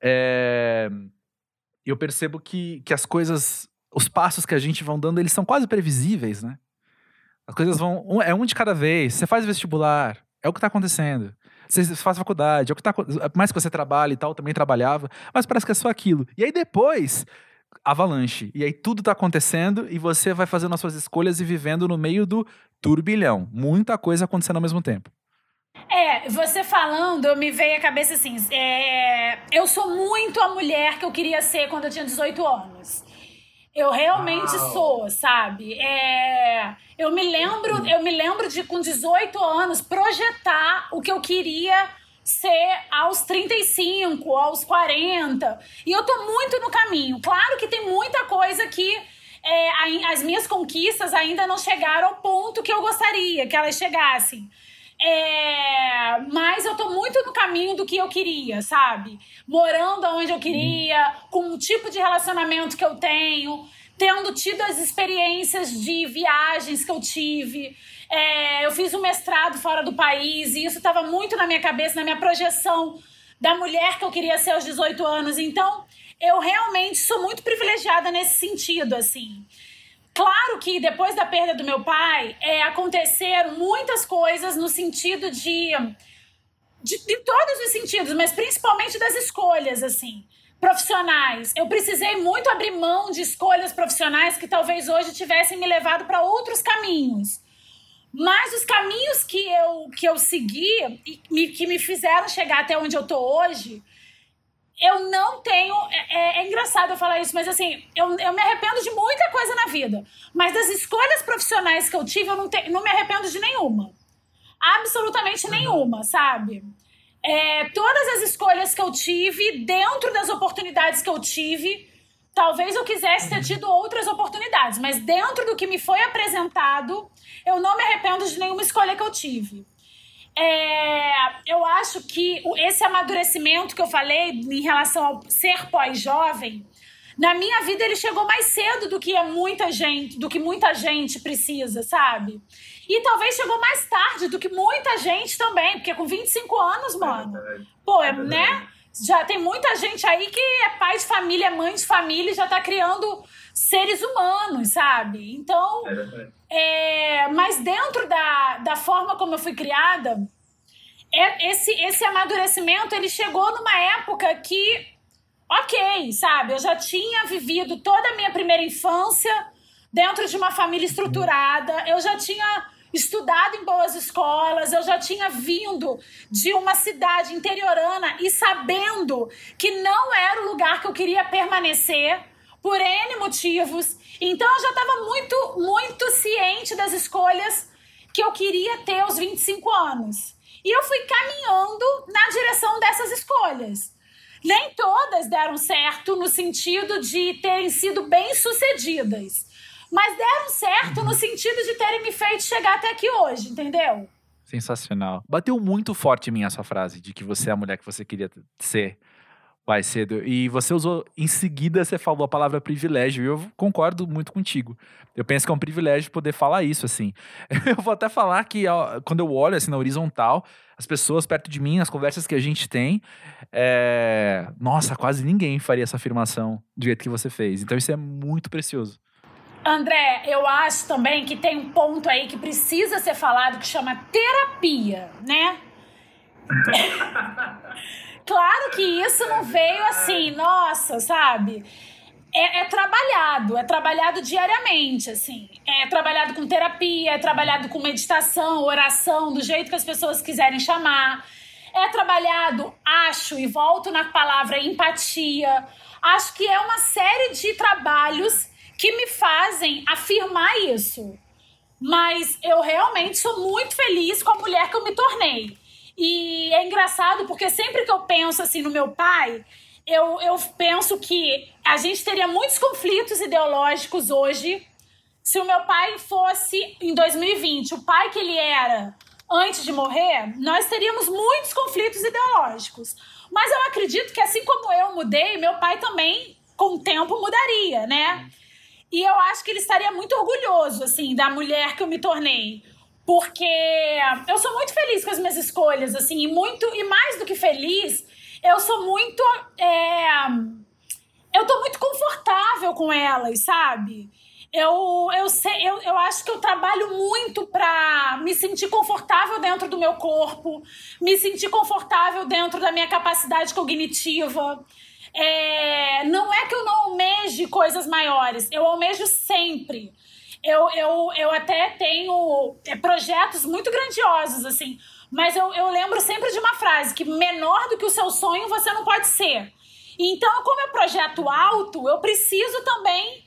É, eu percebo que, que as coisas, os passos que a gente vão dando, eles são quase previsíveis, né? As coisas vão. Um, é um de cada vez. Você faz vestibular, é o que está acontecendo. Você faz faculdade, é o que tá. Mais que você trabalha e tal, também trabalhava, mas parece que é só aquilo. E aí depois, avalanche. E aí tudo está acontecendo e você vai fazendo as suas escolhas e vivendo no meio do turbilhão. Muita coisa acontecendo ao mesmo tempo. É, você falando, me veio à cabeça assim: é, eu sou muito a mulher que eu queria ser quando eu tinha 18 anos. Eu realmente Uau. sou, sabe? É, eu me lembro, eu me lembro de com 18 anos projetar o que eu queria ser aos 35, aos 40. E eu tô muito no caminho. Claro que tem muita coisa que é, as minhas conquistas ainda não chegaram ao ponto que eu gostaria que elas chegassem. É, mas eu tô muito no caminho do que eu queria, sabe? Morando onde eu queria, com o tipo de relacionamento que eu tenho, tendo tido as experiências de viagens que eu tive. É, eu fiz um mestrado fora do país e isso estava muito na minha cabeça, na minha projeção da mulher que eu queria ser aos 18 anos. Então, eu realmente sou muito privilegiada nesse sentido, assim. Claro que depois da perda do meu pai, é, aconteceram muitas coisas no sentido de, de, de todos os sentidos, mas principalmente das escolhas, assim, profissionais. Eu precisei muito abrir mão de escolhas profissionais que talvez hoje tivessem me levado para outros caminhos. Mas os caminhos que eu, que eu segui e que me fizeram chegar até onde eu tô hoje, eu não tenho. É, é, é, engraçado eu falar isso, mas assim, eu, eu me arrependo de muita coisa na vida. Mas das escolhas profissionais que eu tive, eu não, te, não me arrependo de nenhuma. Absolutamente nenhuma, sabe? É, todas as escolhas que eu tive, dentro das oportunidades que eu tive, talvez eu quisesse ter tido outras oportunidades, mas dentro do que me foi apresentado, eu não me arrependo de nenhuma escolha que eu tive. É, eu acho que esse amadurecimento que eu falei em relação ao ser pós-jovem, na minha vida ele chegou mais cedo do que muita gente, do que muita gente precisa, sabe? E talvez chegou mais tarde do que muita gente também, porque com 25 anos, mano, pô, é, né? Já tem muita gente aí que é pai de família, mãe de família, e já tá criando seres humanos, sabe? Então, é, mas dentro da, da forma como eu fui criada, é, esse, esse amadurecimento ele chegou numa época que, ok, sabe? Eu já tinha vivido toda a minha primeira infância dentro de uma família estruturada, eu já tinha estudado em boas escolas, eu já tinha vindo de uma cidade interiorana e sabendo que não era o lugar que eu queria permanecer por N motivos. Então eu já estava muito, muito ciente das escolhas que eu queria ter aos 25 anos. E eu fui caminhando na direção dessas escolhas. Nem todas deram certo no sentido de terem sido bem-sucedidas, mas deram certo no sentido de terem me feito chegar até aqui hoje, entendeu? Sensacional. Bateu muito forte em mim essa frase de que você é a mulher que você queria ser mais cedo. E você usou, em seguida, você falou a palavra privilégio, e eu concordo muito contigo. Eu penso que é um privilégio poder falar isso, assim. Eu vou até falar que ó, quando eu olho, assim, na horizontal, as pessoas perto de mim, as conversas que a gente tem, é... nossa, quase ninguém faria essa afirmação do jeito que você fez. Então isso é muito precioso. André, eu acho também que tem um ponto aí que precisa ser falado que chama terapia, né? Claro que isso não veio assim, nossa, sabe? É, é, trabalhado, é trabalhado diariamente, assim. É trabalhado com terapia, é trabalhado com meditação, oração, do jeito que as pessoas quiserem chamar. É trabalhado, acho, e volto na palavra empatia. Acho que é uma série de trabalhos que me fazem afirmar isso. Mas eu realmente sou muito feliz com a mulher que eu me tornei. E é engraçado porque sempre que eu penso assim no meu pai, eu, eu penso que a gente teria muitos conflitos ideológicos hoje se o meu pai fosse em 2020, o pai que ele era antes de morrer, nós teríamos muitos conflitos ideológicos. Mas eu acredito que assim como eu mudei, meu pai também com o tempo mudaria, né? E eu acho que ele estaria muito orgulhoso assim da mulher que eu me tornei porque eu sou muito feliz com as minhas escolhas, assim, e muito e mais do que feliz, eu sou muito é, eu tô muito confortável com elas, sabe? Eu, eu, sei, eu, eu acho que eu trabalho muito pra me sentir confortável dentro do meu corpo, me sentir confortável dentro da minha capacidade cognitiva. É, não é que eu não almeje coisas maiores, eu almejo sempre eu, eu, eu até tenho é, projetos muito grandiosos, assim. Mas eu, eu lembro sempre de uma frase: que menor do que o seu sonho você não pode ser. Então, como é projeto alto, eu preciso também,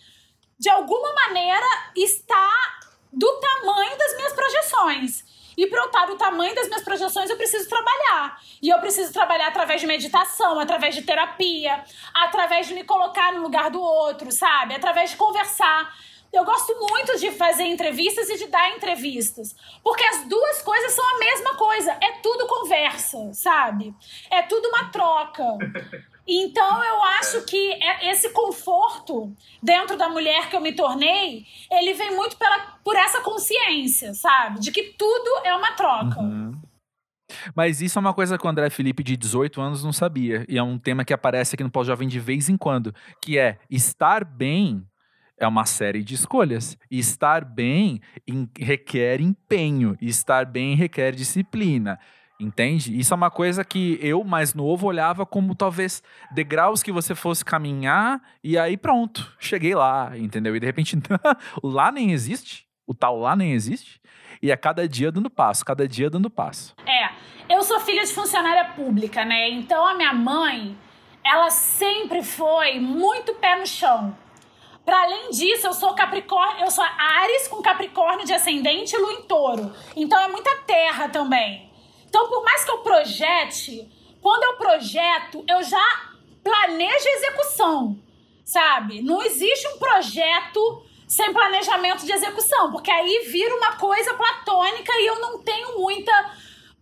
de alguma maneira, estar do tamanho das minhas projeções. E para eu estar do tamanho das minhas projeções, eu preciso trabalhar. E eu preciso trabalhar através de meditação, através de terapia, através de me colocar no lugar do outro, sabe? Através de conversar. Eu gosto muito de fazer entrevistas e de dar entrevistas, porque as duas coisas são a mesma coisa essa, sabe? É tudo uma troca. Então eu acho que é, esse conforto dentro da mulher que eu me tornei, ele vem muito pela, por essa consciência, sabe? De que tudo é uma troca. Uhum. Mas isso é uma coisa que o André Felipe, de 18 anos, não sabia. E é um tema que aparece aqui no Pós-Jovem de vez em quando, que é estar bem é uma série de escolhas. E estar bem em, requer empenho, e estar bem requer disciplina. Entende? Isso é uma coisa que eu, mais novo, olhava como talvez degraus que você fosse caminhar e aí pronto, cheguei lá, entendeu? E de repente, lá nem existe, o tal lá nem existe, e é cada dia dando passo, cada dia dando passo. É, eu sou filha de funcionária pública, né? Então a minha mãe, ela sempre foi muito pé no chão. Para além disso, eu sou Capricórnio, eu sou Ares com Capricórnio de ascendente e Lua em Touro. Então é muita terra também. Então, por mais que eu projete, quando eu projeto, eu já planejo a execução, sabe? Não existe um projeto sem planejamento de execução, porque aí vira uma coisa platônica e eu não tenho muita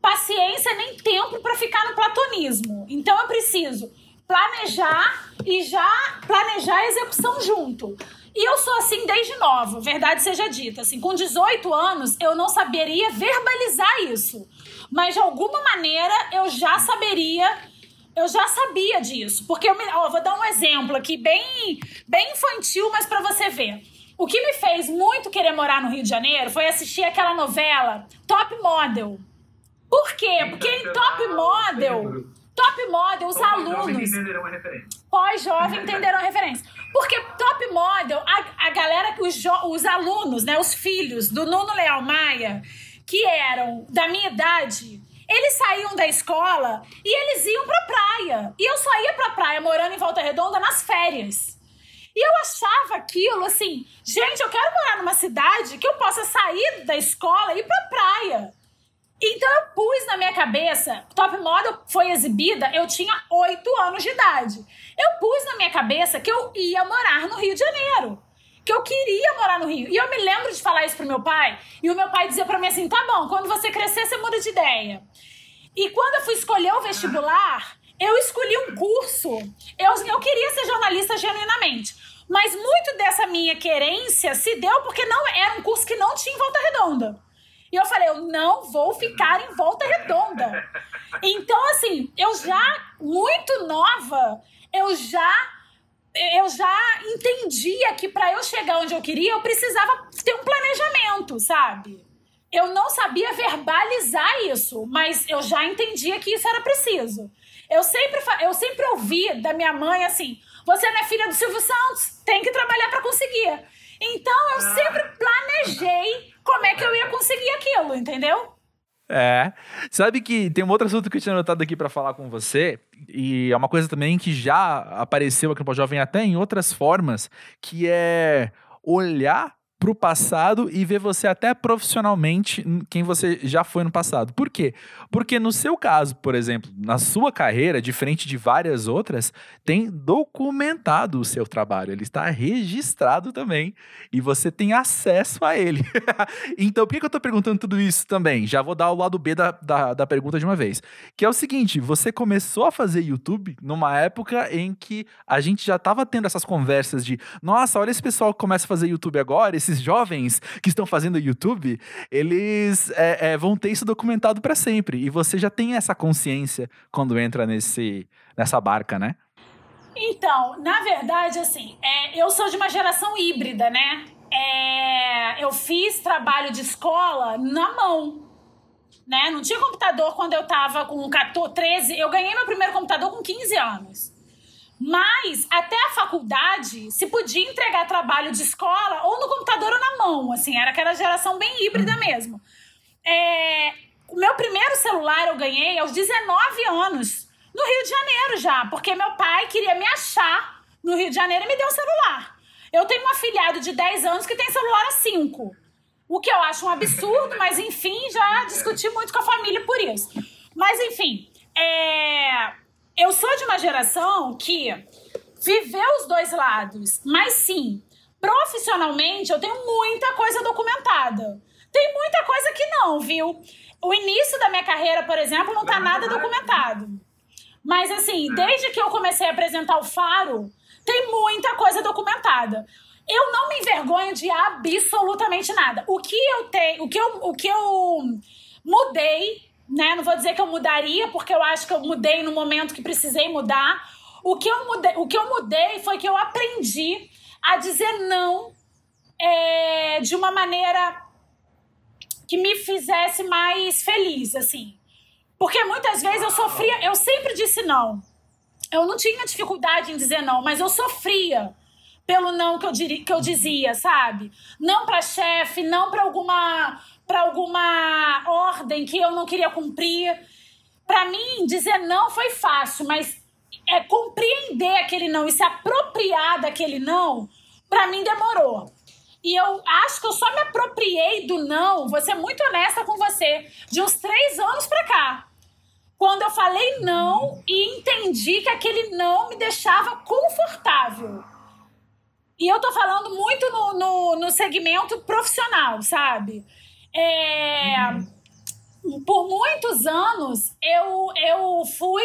paciência nem tempo para ficar no platonismo. Então eu preciso planejar e já planejar a execução junto. E eu sou assim desde nova, verdade seja dita. Assim, com 18 anos, eu não saberia verbalizar isso. Mas de alguma maneira eu já saberia, eu já sabia disso. Porque eu me, ó, vou dar um exemplo aqui, bem, bem infantil, mas para você ver. O que me fez muito querer morar no Rio de Janeiro foi assistir aquela novela Top Model. Por quê? Porque em Top Model Top Model, os alunos. Pós-jovem entenderão a referência. Pós-jovem entenderão a referência. Porque Top Model, a, a galera, os, os alunos, né, os filhos do Nuno Leal Maia, que eram da minha idade, eles saíam da escola e eles iam pra praia. E eu só ia pra praia morando em Volta Redonda nas férias. E eu achava aquilo assim, gente, eu quero morar numa cidade que eu possa sair da escola e ir pra praia. Então eu pus na minha cabeça, Top Model foi exibida, eu tinha 8 anos de idade. Eu pus na minha cabeça que eu ia morar no Rio de Janeiro. Que eu queria morar no Rio. E eu me lembro de falar isso pro meu pai, e o meu pai dizia para mim assim: tá bom, quando você crescer, você muda de ideia. E quando eu fui escolher o vestibular, eu escolhi um curso. Eu, eu queria ser jornalista genuinamente. Mas muito dessa minha querência se deu porque não era um curso que não tinha volta redonda. E eu falei, eu não vou ficar em volta redonda. Então, assim, eu já, muito nova, eu já eu já entendia que para eu chegar onde eu queria, eu precisava ter um planejamento, sabe? Eu não sabia verbalizar isso, mas eu já entendia que isso era preciso. Eu sempre, eu sempre ouvi da minha mãe assim: você não é filha do Silvio Santos, tem que trabalhar para conseguir. Então eu sempre planejei como é que eu ia conseguir aquilo, entendeu? É. Sabe que tem um outro assunto que eu tinha anotado aqui para falar com você, e é uma coisa também que já apareceu aqui no Jovem até em outras formas, que é olhar para o passado e ver você até profissionalmente quem você já foi no passado. Por quê? Porque no seu caso, por exemplo, na sua carreira, diferente de várias outras, tem documentado o seu trabalho, ele está registrado também e você tem acesso a ele. então, por que eu estou perguntando tudo isso também? Já vou dar o lado B da, da, da pergunta de uma vez. Que é o seguinte: você começou a fazer YouTube numa época em que a gente já estava tendo essas conversas de nossa, olha esse pessoal que começa a fazer YouTube agora, esses esses jovens que estão fazendo YouTube, eles é, é, vão ter isso documentado para sempre. E você já tem essa consciência quando entra nesse, nessa barca, né? Então, na verdade, assim, é, eu sou de uma geração híbrida, né? É, eu fiz trabalho de escola na mão. Né? Não tinha computador quando eu tava com 14, 13. Eu ganhei meu primeiro computador com 15 anos. Mas até a faculdade se podia entregar trabalho de escola ou no computador ou na mão, assim, era aquela geração bem híbrida mesmo. É, o meu primeiro celular eu ganhei aos 19 anos, no Rio de Janeiro já, porque meu pai queria me achar no Rio de Janeiro e me deu um celular. Eu tenho um afilhado de 10 anos que tem celular a 5. O que eu acho um absurdo, mas enfim, já discuti muito com a família por isso. Mas enfim, é, eu sou de uma geração que viveu os dois lados, mas sim, profissionalmente eu tenho muita coisa documentada. Tem muita coisa que não, viu? O início da minha carreira, por exemplo, não tá nada documentado. Mas assim, desde que eu comecei a apresentar o Faro, tem muita coisa documentada. Eu não me envergonho de absolutamente nada. O que eu tenho, o que eu, o que eu mudei, né? Não vou dizer que eu mudaria, porque eu acho que eu mudei no momento que precisei mudar. O que eu mudei, o que eu mudei foi que eu aprendi a dizer não é, de uma maneira que me fizesse mais feliz, assim. Porque muitas vezes eu sofria, eu sempre disse não. Eu não tinha dificuldade em dizer não, mas eu sofria pelo não que eu, diri, que eu dizia, sabe? Não para chefe, não para alguma para alguma ordem que eu não queria cumprir. Para mim, dizer não foi fácil, mas é compreender aquele não e se apropriar daquele não, para mim demorou. E eu acho que eu só me apropriei do não, vou ser muito honesta com você, de uns três anos pra cá. Quando eu falei não e entendi que aquele não me deixava confortável. E eu tô falando muito no, no, no segmento profissional, sabe? É. Por muitos anos eu, eu fui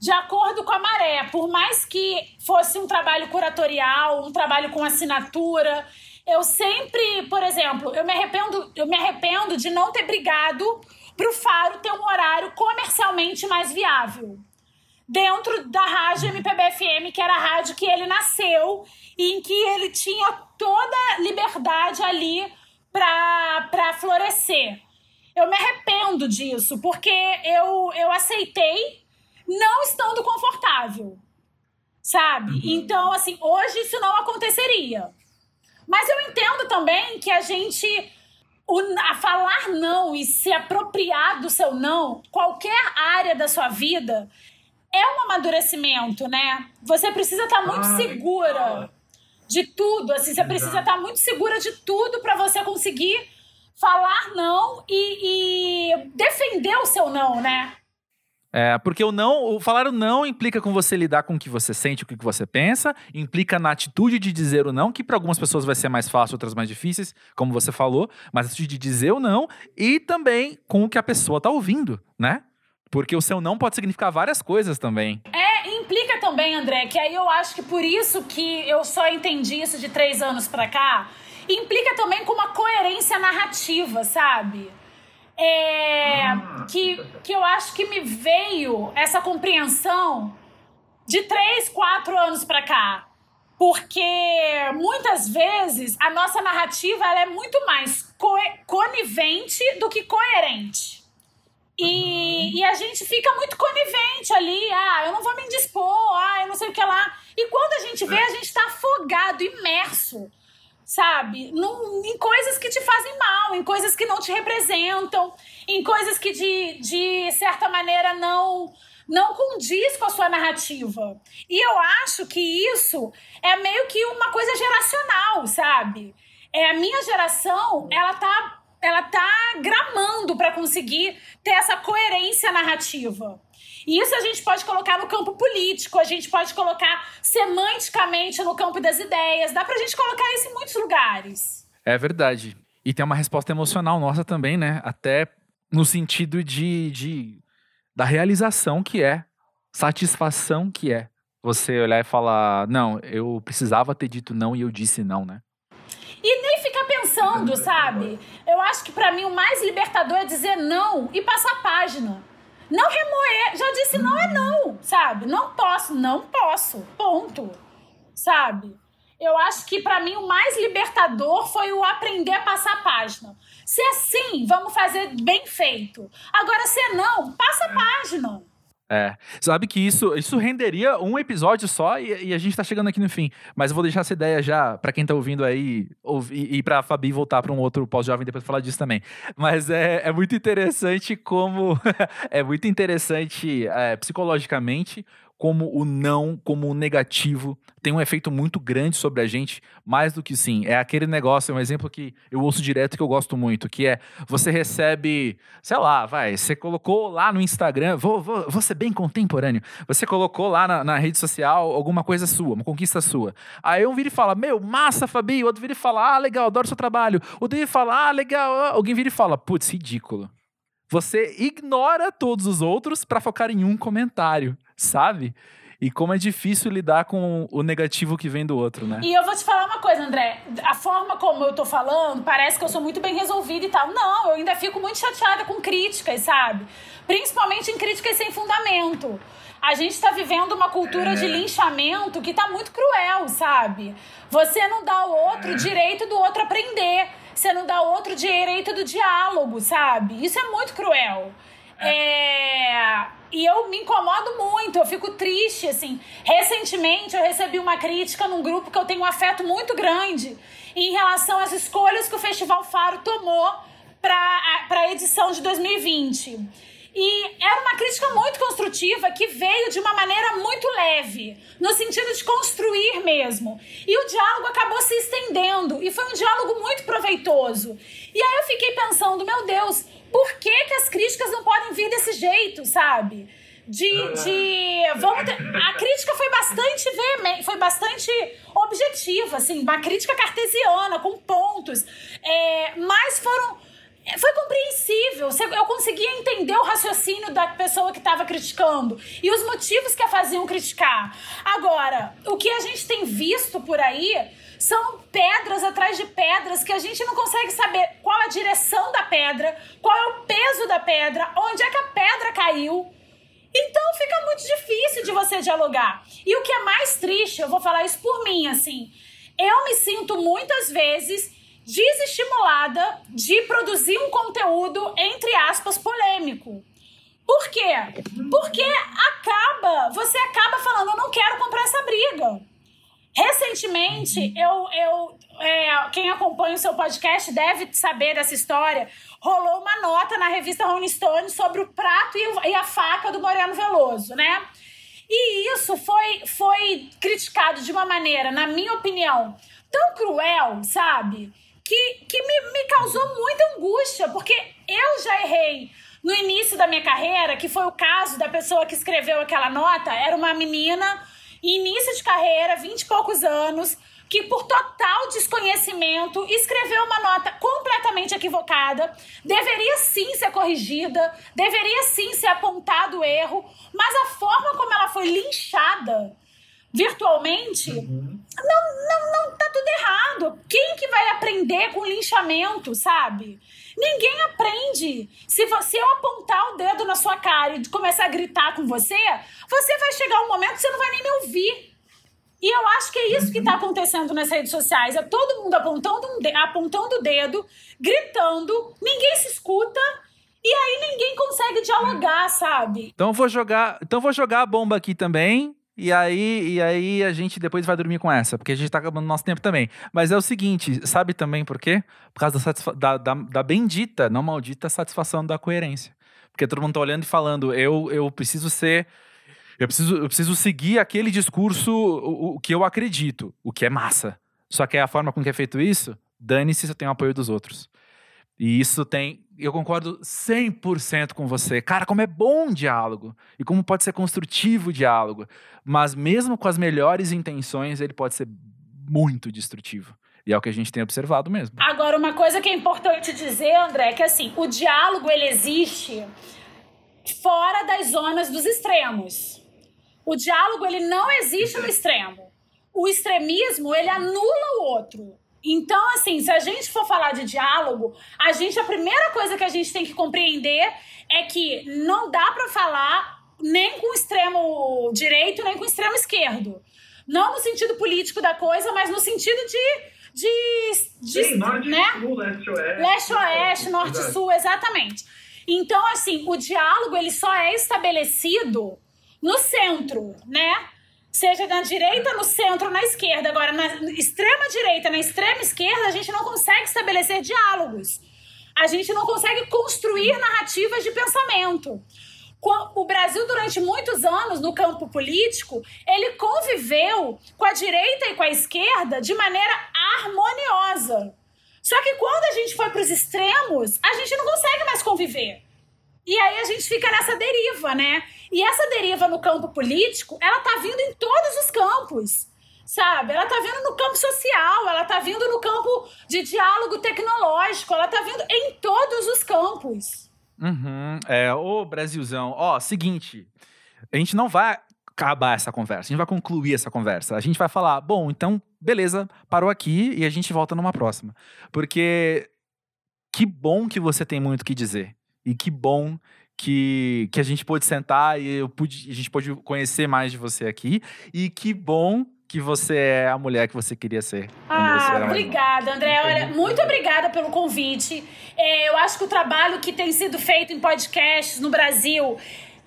de acordo com a maré. Por mais que fosse um trabalho curatorial, um trabalho com assinatura, eu sempre, por exemplo, eu me arrependo, eu me arrependo de não ter brigado para o Faro ter um horário comercialmente mais viável dentro da rádio MPB-FM, que era a rádio que ele nasceu e em que ele tinha toda liberdade ali para florescer. Eu me arrependo disso, porque eu, eu aceitei não estando confortável, sabe? Uhum. Então, assim, hoje isso não aconteceria. Mas eu entendo também que a gente o, a falar não e se apropriar do seu não, qualquer área da sua vida, é um amadurecimento, né? Você precisa estar tá muito segura de tudo, assim, você precisa estar tá muito segura de tudo para você conseguir falar não e, e, defender o seu não, né? É, porque o não, o falar o não implica com você lidar com o que você sente, o que você pensa, implica na atitude de dizer o não, que para algumas pessoas vai ser mais fácil, outras mais difíceis, como você falou, mas a atitude de dizer o não e também com o que a pessoa tá ouvindo, né? Porque o seu não pode significar várias coisas também. É, implica também, André, que aí eu acho que por isso que eu só entendi isso de três anos pra cá, implica também com uma coerência narrativa, sabe? É, ah. que, que eu acho que me veio essa compreensão de três, quatro anos pra cá. Porque muitas vezes a nossa narrativa é muito mais co conivente do que coerente. E, e a gente fica muito conivente ali. Ah, eu não vou me indispor, ah, eu não sei o que lá. E quando a gente vê, a gente tá afogado, imerso, sabe? Num, em coisas que te fazem mal, em coisas que não te representam, em coisas que de, de certa maneira não não condiz com a sua narrativa. E eu acho que isso é meio que uma coisa geracional, sabe? É a minha geração, ela tá ela tá gramando para conseguir ter essa coerência narrativa. E isso a gente pode colocar no campo político, a gente pode colocar semanticamente no campo das ideias, dá pra gente colocar isso em muitos lugares. É verdade. E tem uma resposta emocional nossa também, né? Até no sentido de, de da realização que é, satisfação que é. Você olhar e falar, não, eu precisava ter dito não e eu disse não, né? E pensando, sabe? Eu acho que para mim o mais libertador é dizer não e passar a página. Não remoer. Já disse não é não, sabe? Não posso, não posso. Ponto. Sabe? Eu acho que para mim o mais libertador foi o aprender a passar a página. Se é sim, vamos fazer bem feito. Agora, se é não, passa a página. É. Sabe que isso, isso renderia um episódio só e, e, a gente tá chegando aqui no fim. Mas eu vou deixar essa ideia já para quem tá ouvindo aí ouvir, e pra Fabi voltar para um outro pós-jovem depois falar disso também. Mas é, é muito interessante como. é muito interessante é, psicologicamente como o não, como o negativo, tem um efeito muito grande sobre a gente, mais do que sim. É aquele negócio, é um exemplo que eu ouço direto que eu gosto muito, que é você recebe, sei lá, vai, você colocou lá no Instagram, vou, vou, vou ser bem contemporâneo, você colocou lá na, na rede social alguma coisa sua, uma conquista sua. Aí um vira e fala, meu, massa, Fabi, o outro vira e fala, ah, legal, adoro seu trabalho. O outro vira e fala, ah, legal. Alguém vira e fala, putz, ridículo. Você ignora todos os outros para focar em um comentário, sabe? E como é difícil lidar com o negativo que vem do outro, né? E eu vou te falar uma coisa, André. A forma como eu tô falando, parece que eu sou muito bem resolvida e tal. Não, eu ainda fico muito chateada com críticas, sabe? Principalmente em críticas sem fundamento. A gente tá vivendo uma cultura é. de linchamento que tá muito cruel, sabe? Você não dá ao outro o direito do outro aprender. Você não dá ao outro direito do diálogo, sabe? Isso é muito cruel. É... E eu me incomodo muito, eu fico triste, assim. Recentemente eu recebi uma crítica num grupo que eu tenho um afeto muito grande em relação às escolhas que o Festival Faro tomou para a edição de 2020. E era uma crítica muito construtiva que veio de uma maneira muito leve, no sentido de construir mesmo. E o diálogo acabou se estendendo e foi um diálogo muito proveitoso. E aí eu fiquei pensando, meu Deus, por que, que as críticas não podem vir desse jeito, sabe? De. de vamos ter, a crítica foi bastante veemente, foi bastante objetiva, assim, uma crítica cartesiana, com pontos. É, mas foram. Foi compreensível, eu conseguia entender o raciocínio da pessoa que estava criticando e os motivos que a faziam criticar. Agora, o que a gente tem visto por aí são pedras atrás de pedras que a gente não consegue saber qual a direção da pedra, qual é o peso da pedra, onde é que a pedra caiu. Então fica muito difícil de você dialogar. E o que é mais triste, eu vou falar isso por mim, assim, eu me sinto muitas vezes desestimulada de produzir um conteúdo, entre aspas, polêmico. Por quê? Porque acaba, você acaba falando, eu não quero comprar essa briga. Recentemente, eu, eu é, quem acompanha o seu podcast deve saber dessa história. Rolou uma nota na revista Rolling Stone sobre o prato e a faca do Moreno Veloso, né? E isso foi, foi criticado de uma maneira, na minha opinião, tão cruel, sabe? Que, que me, me causou muita angústia, porque eu já errei no início da minha carreira, que foi o caso da pessoa que escreveu aquela nota, era uma menina início de carreira, 20 e poucos anos, que por total desconhecimento escreveu uma nota completamente equivocada, deveria sim ser corrigida, deveria sim ser apontado o erro, mas a forma como ela foi linchada virtualmente, uhum. não, não, não tá tudo errado. Quem que vai aprender com linchamento, sabe? Ninguém aprende. Se você eu apontar o dedo na sua cara e começar a gritar com você, você vai chegar um momento que você não vai nem me ouvir. E eu acho que é isso que está acontecendo nas redes sociais. É todo mundo apontando, um de, apontando o dedo, gritando, ninguém se escuta. E aí ninguém consegue dialogar, sabe? Então vou jogar, então vou jogar a bomba aqui também. E aí, e aí a gente depois vai dormir com essa, porque a gente tá acabando nosso tempo também. Mas é o seguinte, sabe também por quê? Por causa da, da, da, da bendita, não maldita, satisfação da coerência. Porque todo mundo tá olhando e falando, eu, eu preciso ser. Eu preciso, eu preciso seguir aquele discurso o, o que eu acredito, o que é massa. Só que é a forma com que é feito isso, dane-se se eu tenho apoio dos outros. E isso tem. Eu concordo 100% com você. Cara, como é bom o diálogo. E como pode ser construtivo o diálogo. Mas mesmo com as melhores intenções, ele pode ser muito destrutivo. E é o que a gente tem observado mesmo. Agora, uma coisa que é importante dizer, André, é que assim, o diálogo ele existe fora das zonas dos extremos. O diálogo ele não existe no extremo. O extremismo ele anula o outro. Então, assim, se a gente for falar de diálogo, a gente a primeira coisa que a gente tem que compreender é que não dá para falar nem com o extremo direito, nem com o extremo esquerdo. Não no sentido político da coisa, mas no sentido de de, de Sim, norte, né? sul, leste, oeste. Leste, oeste, norte, sul, exatamente. Então, assim, o diálogo ele só é estabelecido no centro, né? Seja na direita, no centro, na esquerda. Agora, na extrema direita, na extrema esquerda, a gente não consegue estabelecer diálogos. A gente não consegue construir narrativas de pensamento. o Brasil, durante muitos anos, no campo político, ele conviveu com a direita e com a esquerda de maneira harmoniosa. Só que quando a gente foi para os extremos, a gente não consegue mais conviver. E aí a gente fica nessa deriva, né? E essa deriva no campo político, ela tá vindo em todos os campos. Sabe? Ela tá vindo no campo social, ela tá vindo no campo de diálogo tecnológico, ela tá vindo em todos os campos. Uhum. É, ô Brasilzão, ó, seguinte, a gente não vai acabar essa conversa, a gente vai concluir essa conversa. A gente vai falar, bom, então, beleza, parou aqui e a gente volta numa próxima. Porque que bom que você tem muito o que dizer. E que bom que, que a gente pôde sentar e eu pude, a gente pôde conhecer mais de você aqui. E que bom que você é a mulher que você queria ser. Ah, obrigada, André. Olha, muito obrigada pelo convite. É, eu acho que o trabalho que tem sido feito em podcasts no Brasil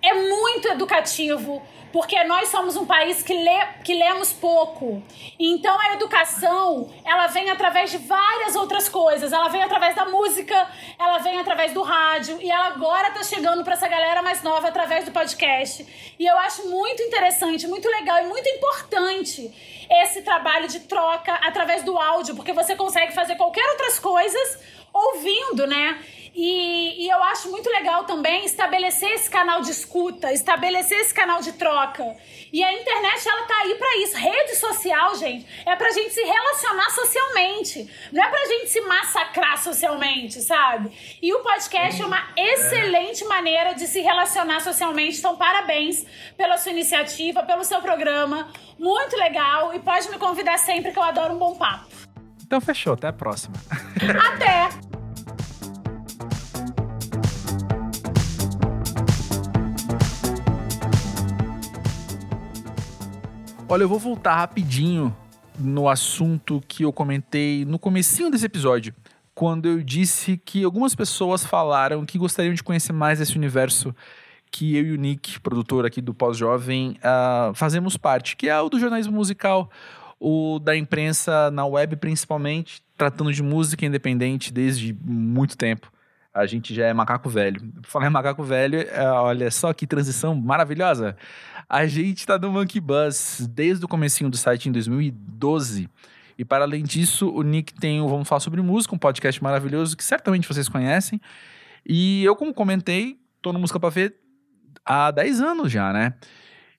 é muito educativo porque nós somos um país que, lê, que lemos pouco. Então a educação, ela vem através de várias outras coisas. Ela vem através da música, ela vem através do rádio e ela agora tá chegando para essa galera mais nova através do podcast. E eu acho muito interessante, muito legal e muito importante esse trabalho de troca através do áudio, porque você consegue fazer qualquer outras coisas ouvindo, né? E, e, eu acho muito legal também estabelecer esse canal de escuta, estabelecer esse canal de troca. E a internet, ela tá aí para isso. Rede social, gente, é pra gente se relacionar socialmente. Não é pra gente se massacrar socialmente, sabe? E o podcast é uma excelente maneira de se relacionar socialmente. Então, parabéns pela sua iniciativa, pelo seu programa. Muito legal. E pode me convidar sempre, que eu adoro um bom papo. Então, fechou. Até a próxima. Até! Olha, eu vou voltar rapidinho no assunto que eu comentei no comecinho desse episódio, quando eu disse que algumas pessoas falaram que gostariam de conhecer mais esse universo que eu e o Nick, produtor aqui do Pós-Jovem, uh, fazemos parte, que é o do jornalismo musical, o da imprensa na web principalmente, tratando de música independente desde muito tempo. A gente já é macaco velho. Falar em macaco velho, é, olha só que transição maravilhosa. A gente está no Monkey Buzz desde o comecinho do site em 2012. E para além disso, o Nick tem o Vamos Falar Sobre Música, um podcast maravilhoso que certamente vocês conhecem. E eu, como comentei, tô no Música Ver há 10 anos já, né?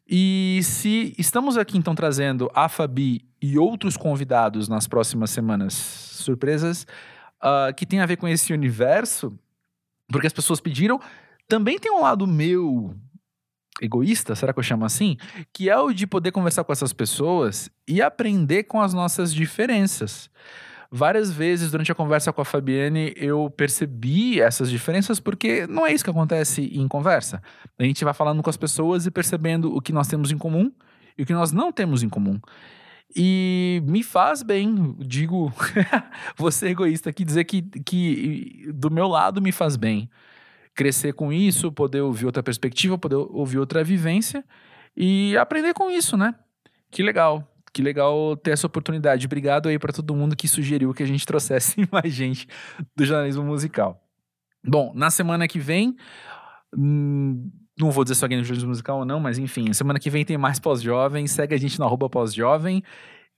E se estamos aqui então trazendo a Fabi e outros convidados nas próximas semanas, surpresas, uh, que tem a ver com esse universo, porque as pessoas pediram. Também tem um lado meu egoísta, será que eu chamo assim? Que é o de poder conversar com essas pessoas e aprender com as nossas diferenças. Várias vezes durante a conversa com a Fabiane eu percebi essas diferenças porque não é isso que acontece em conversa. A gente vai falando com as pessoas e percebendo o que nós temos em comum e o que nós não temos em comum. E me faz bem, digo, você egoísta aqui, dizer que, que do meu lado me faz bem. Crescer com isso, poder ouvir outra perspectiva, poder ouvir outra vivência e aprender com isso, né? Que legal, que legal ter essa oportunidade. Obrigado aí para todo mundo que sugeriu que a gente trouxesse mais gente do jornalismo musical. Bom, na semana que vem. Hum, não vou dizer se alguém no jornalismo musical ou não, mas enfim, semana que vem tem mais pós-jovem. Segue a gente no arroba pós-jovem,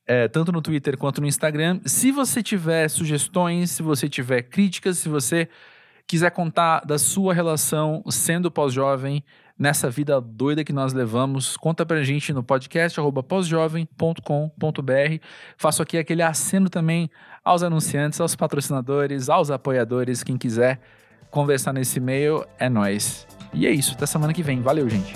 é, tanto no Twitter quanto no Instagram. Se você tiver sugestões, se você tiver críticas, se você quiser contar da sua relação sendo pós-jovem, nessa vida doida que nós levamos, conta pra gente no podcast pós-jovem.com.br. Faço aqui aquele aceno também aos anunciantes, aos patrocinadores, aos apoiadores, quem quiser conversar nesse e-mail, é nós. E é isso, até semana que vem. Valeu, gente.